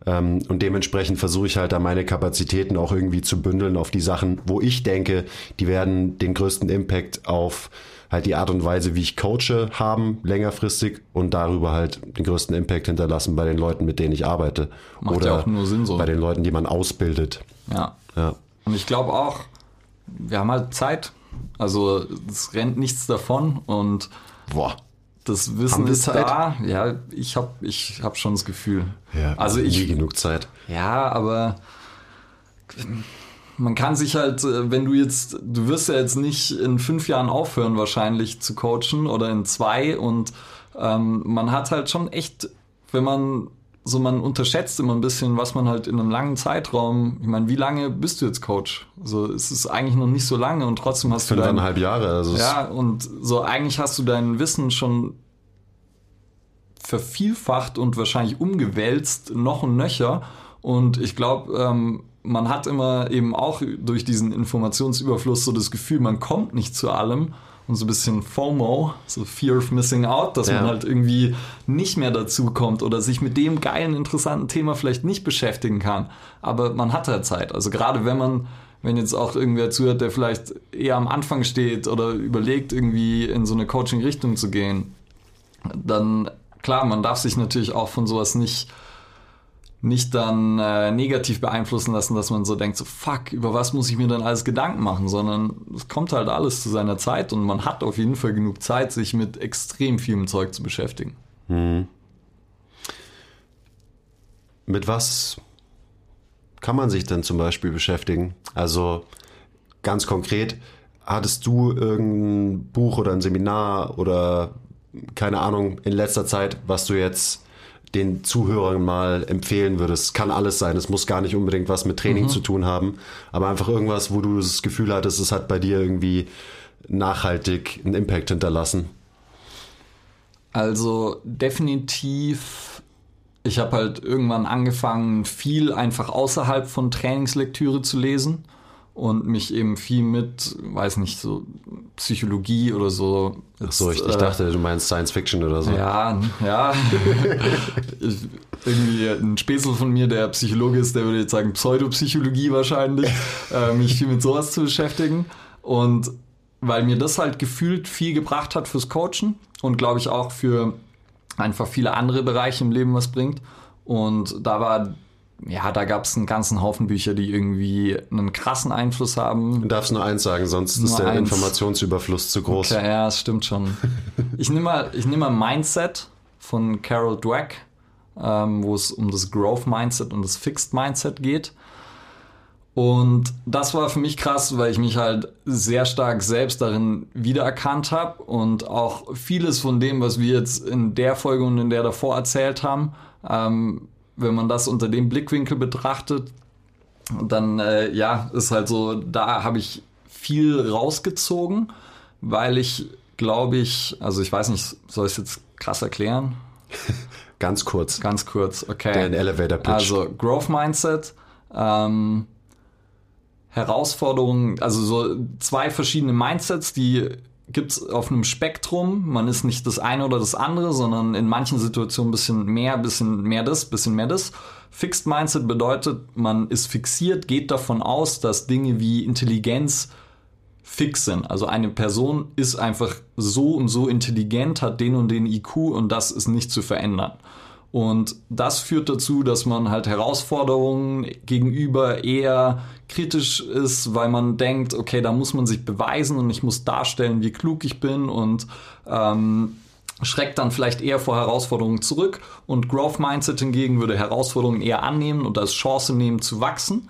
Ähm, und dementsprechend versuche ich halt da meine Kapazitäten auch irgendwie zu bündeln auf die Sachen, wo ich denke, die werden den größten Impact auf halt die Art und Weise, wie ich coache, haben längerfristig und darüber halt den größten Impact hinterlassen bei den Leuten, mit denen ich arbeite. Macht Oder ja auch nur Sinn so. bei den Leuten, die man ausbildet. Ja. ja. Und ich glaube auch, wir haben halt Zeit. Also es rennt nichts davon und Boah. das Wissen ist Zeit? da. Ja, ich habe ich hab schon das Gefühl. Ja, also ich, nie genug Zeit. Ja, aber man kann sich halt, äh, wenn du jetzt, du wirst ja jetzt nicht in fünf Jahren aufhören wahrscheinlich zu coachen oder in zwei und ähm, man hat halt schon echt, wenn man so man unterschätzt immer ein bisschen, was man halt in einem langen Zeitraum, ich meine, wie lange bist du jetzt Coach? So, es ist eigentlich noch nicht so lange und trotzdem hast du Fünfeinhalb Jahre. Also ja, und so eigentlich hast du dein Wissen schon vervielfacht und wahrscheinlich umgewälzt, noch und nöcher. Und ich glaube, ähm, man hat immer eben auch durch diesen Informationsüberfluss so das Gefühl, man kommt nicht zu allem und so ein bisschen FOMO, so Fear of Missing Out, dass ja. man halt irgendwie nicht mehr dazu kommt oder sich mit dem geilen, interessanten Thema vielleicht nicht beschäftigen kann. Aber man hat halt Zeit. Also gerade wenn man, wenn jetzt auch irgendwer zuhört, der vielleicht eher am Anfang steht oder überlegt, irgendwie in so eine Coaching-Richtung zu gehen, dann klar, man darf sich natürlich auch von sowas nicht nicht dann äh, negativ beeinflussen lassen, dass man so denkt, so fuck, über was muss ich mir dann alles Gedanken machen, sondern es kommt halt alles zu seiner Zeit und man hat auf jeden Fall genug Zeit, sich mit extrem vielem Zeug zu beschäftigen. Hm. Mit was kann man sich denn zum Beispiel beschäftigen? Also ganz konkret, hattest du irgendein Buch oder ein Seminar oder keine Ahnung in letzter Zeit, was du jetzt den Zuhörern mal empfehlen würdest? Kann alles sein. Es muss gar nicht unbedingt was mit Training mhm. zu tun haben, aber einfach irgendwas, wo du das Gefühl hattest, es hat bei dir irgendwie nachhaltig einen Impact hinterlassen. Also definitiv, ich habe halt irgendwann angefangen, viel einfach außerhalb von Trainingslektüre zu lesen und mich eben viel mit, weiß nicht, so Psychologie oder so. Ach so, ich, ich äh, dachte, du meinst Science Fiction oder so. Ja, ja. [LAUGHS] irgendwie ein Späßel von mir, der Psychologe ist, der würde jetzt sagen Pseudopsychologie wahrscheinlich, äh, mich viel mit sowas zu beschäftigen. Und weil mir das halt gefühlt viel gebracht hat fürs Coachen und glaube ich auch für einfach viele andere Bereiche im Leben was bringt. Und da war ja, da gab es einen ganzen Haufen Bücher, die irgendwie einen krassen Einfluss haben. Du darfst nur eins sagen, sonst nur ist der eins. Informationsüberfluss zu groß. Okay, ja, das stimmt schon. [LAUGHS] ich nehme mal, ich nehm mal Mindset von Carol Dweck, ähm, wo es um das Growth Mindset und das Fixed Mindset geht. Und das war für mich krass, weil ich mich halt sehr stark selbst darin wiedererkannt habe und auch vieles von dem, was wir jetzt in der Folge und in der davor erzählt haben, ähm, wenn man das unter dem Blickwinkel betrachtet, dann äh, ja, ist halt so, da habe ich viel rausgezogen, weil ich glaube ich, also ich weiß nicht, soll ich es jetzt krass erklären? [LAUGHS] Ganz kurz. Ganz kurz, okay. Der Elevator Pitch. Also Growth Mindset, ähm, Herausforderungen, also so zwei verschiedene Mindsets, die gibt es auf einem Spektrum. Man ist nicht das eine oder das andere, sondern in manchen Situationen ein bisschen mehr, ein bisschen mehr das, ein bisschen mehr das. Fixed Mindset bedeutet, man ist fixiert, geht davon aus, dass Dinge wie Intelligenz fix sind. Also eine Person ist einfach so und so intelligent, hat den und den IQ und das ist nicht zu verändern. Und das führt dazu, dass man halt Herausforderungen gegenüber eher kritisch ist, weil man denkt, okay, da muss man sich beweisen und ich muss darstellen, wie klug ich bin und ähm, schreckt dann vielleicht eher vor Herausforderungen zurück. Und Growth Mindset hingegen würde Herausforderungen eher annehmen und als Chance nehmen zu wachsen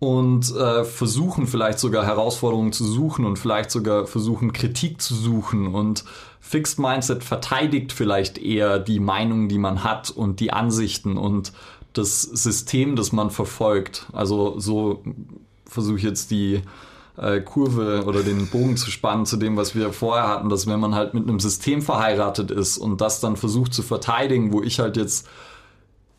und äh, versuchen vielleicht sogar Herausforderungen zu suchen und vielleicht sogar versuchen Kritik zu suchen und Fixed Mindset verteidigt vielleicht eher die Meinung, die man hat und die Ansichten und das System, das man verfolgt. Also so versuche ich jetzt die äh, Kurve oder den Bogen zu spannen zu dem, was wir vorher hatten, dass wenn man halt mit einem System verheiratet ist und das dann versucht zu verteidigen, wo ich halt jetzt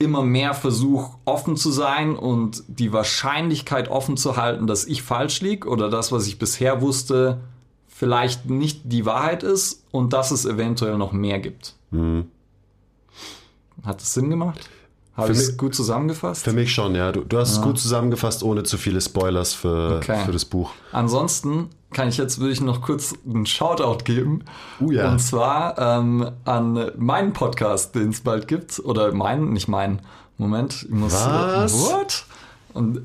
immer mehr versuche, offen zu sein und die Wahrscheinlichkeit offen zu halten, dass ich falsch liege oder das, was ich bisher wusste, vielleicht nicht die Wahrheit ist und dass es eventuell noch mehr gibt. Mhm. Hat das Sinn gemacht? Habe ich es gut zusammengefasst? Für mich schon, ja. Du, du hast ja. es gut zusammengefasst, ohne zu viele Spoilers für, okay. für das Buch. Ansonsten kann ich jetzt, würde ich noch kurz einen Shoutout geben. Uh, ja. Und zwar ähm, an meinen Podcast, den es bald gibt. Oder meinen, nicht meinen. Moment, ich muss. Was? What? Und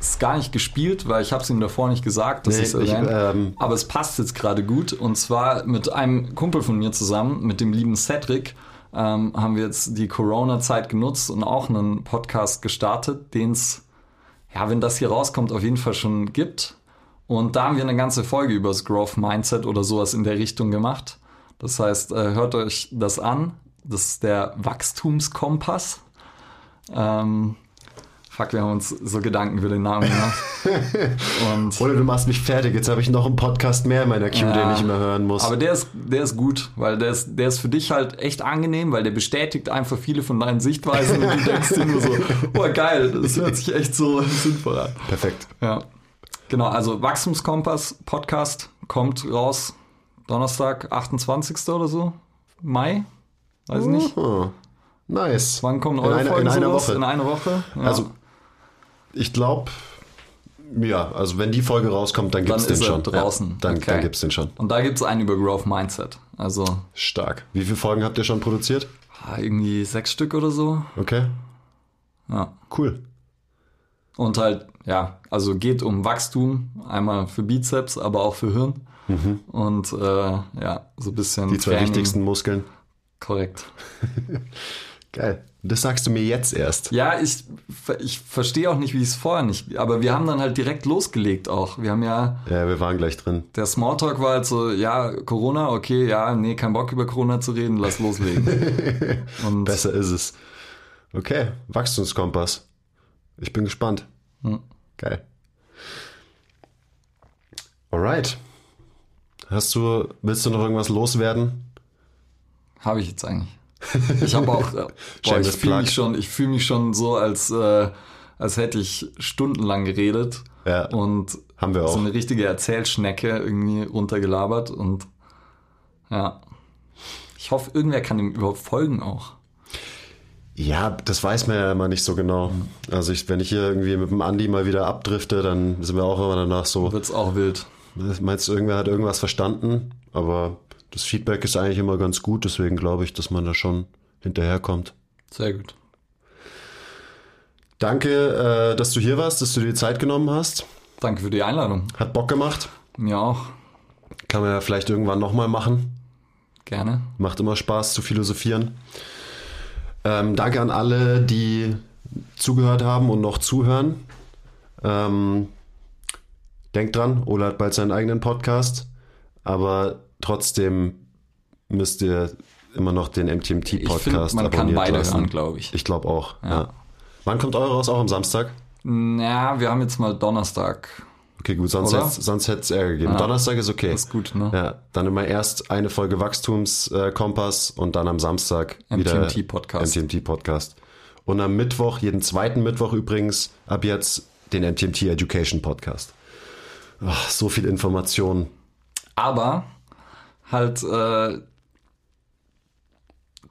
ist gar nicht gespielt, weil ich habe es ihm davor nicht gesagt, dass nee, ich es ähm Aber es passt jetzt gerade gut. Und zwar mit einem Kumpel von mir zusammen, mit dem lieben Cedric ähm, haben wir jetzt die Corona-Zeit genutzt und auch einen Podcast gestartet, den es ja, wenn das hier rauskommt, auf jeden Fall schon gibt. Und da haben wir eine ganze Folge über das Growth Mindset oder sowas in der Richtung gemacht. Das heißt, äh, hört euch das an. Das ist der Wachstumskompass. Ähm, fuck, wir haben uns so Gedanken über den Namen gemacht. [LAUGHS] Und Oder du machst mich fertig. Jetzt habe ich noch einen Podcast mehr in meiner Queue, ja, den ich mehr hören muss. Aber der ist, der ist gut, weil der ist, der ist für dich halt echt angenehm, weil der bestätigt einfach viele von deinen Sichtweisen und du denkst dir nur so, [LAUGHS] oh geil, das hört sich echt so [LAUGHS] sinnvoll an. Perfekt. Ja. Genau, also Wachstumskompass Podcast kommt raus Donnerstag, 28. oder so. Mai? Weiß ich nicht. Nice. Wann kommen eure in eine, Folgen in einer Woche. In einer Woche? Ja. Also, ich glaube, ja, also wenn die Folge rauskommt, dann gibt es den schon. draußen. Ja, dann okay. dann gibt es den schon. Und da gibt es einen über Growth Mindset. Also Stark. Wie viele Folgen habt ihr schon produziert? Ah, irgendwie sechs Stück oder so. Okay. Ja. Cool. Und halt, ja, also geht um Wachstum, einmal für Bizeps, aber auch für Hirn. Mhm. Und äh, ja, so ein bisschen. Die zwei Training. wichtigsten Muskeln. Korrekt. [LAUGHS] Geil. Das sagst du mir jetzt erst. Ja, ich, ich verstehe auch nicht, wie ich es vorher nicht. Aber wir haben dann halt direkt losgelegt auch. Wir haben ja. Ja, wir waren gleich drin. Der Smalltalk war halt so, ja, Corona, okay, ja, nee, kein Bock über Corona zu reden, lass loslegen. [LAUGHS] Und Besser ist es. Okay, Wachstumskompass. Ich bin gespannt. Hm. Geil. Alright. Hast du, willst du noch irgendwas loswerden? Habe ich jetzt eigentlich. [LAUGHS] Ich habe auch, äh, boah, ich fühle mich schon, ich fühle mich schon so, als, äh, als hätte ich stundenlang geredet. Ja, und haben wir auch. so eine richtige Erzählschnecke irgendwie runtergelabert und ja. Ich hoffe, irgendwer kann ihm überhaupt folgen auch. Ja, das weiß man ja immer nicht so genau. Also ich, wenn ich hier irgendwie mit dem Andi mal wieder abdrifte, dann sind wir auch immer danach so. Wird's auch wild. Meinst du, irgendwer hat irgendwas verstanden? Aber das Feedback ist eigentlich immer ganz gut, deswegen glaube ich, dass man da schon hinterherkommt. Sehr gut. Danke, äh, dass du hier warst, dass du dir die Zeit genommen hast. Danke für die Einladung. Hat Bock gemacht. Mir auch. Kann man ja vielleicht irgendwann nochmal machen. Gerne. Macht immer Spaß zu philosophieren. Ähm, danke an alle, die zugehört haben und noch zuhören. Ähm, denkt dran, Ola hat bald seinen eigenen Podcast, aber trotzdem müsst ihr immer noch den MTMT-Podcast abonnieren. Man kann beide lassen. hören, glaube ich. Ich glaube auch, ja. ja. Wann kommt eure raus? Auch am Samstag? Ja, wir haben jetzt mal Donnerstag. Okay, gut, sonst hätte es Ärger gegeben. Ja, Donnerstag ist okay. ist gut, ne? Ja, dann immer erst eine Folge Wachstumskompass und dann am Samstag wieder MTMT-Podcast. MTMT-Podcast. Und am Mittwoch, jeden zweiten Mittwoch übrigens, ab jetzt den MTMT Education Podcast. Ach, so viel Information. Aber halt äh,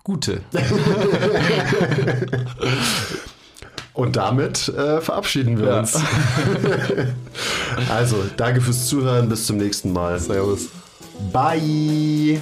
gute. [LAUGHS] Und damit äh, verabschieden wir ja. uns. [LAUGHS] also, danke fürs Zuhören. Bis zum nächsten Mal. Servus. Bye.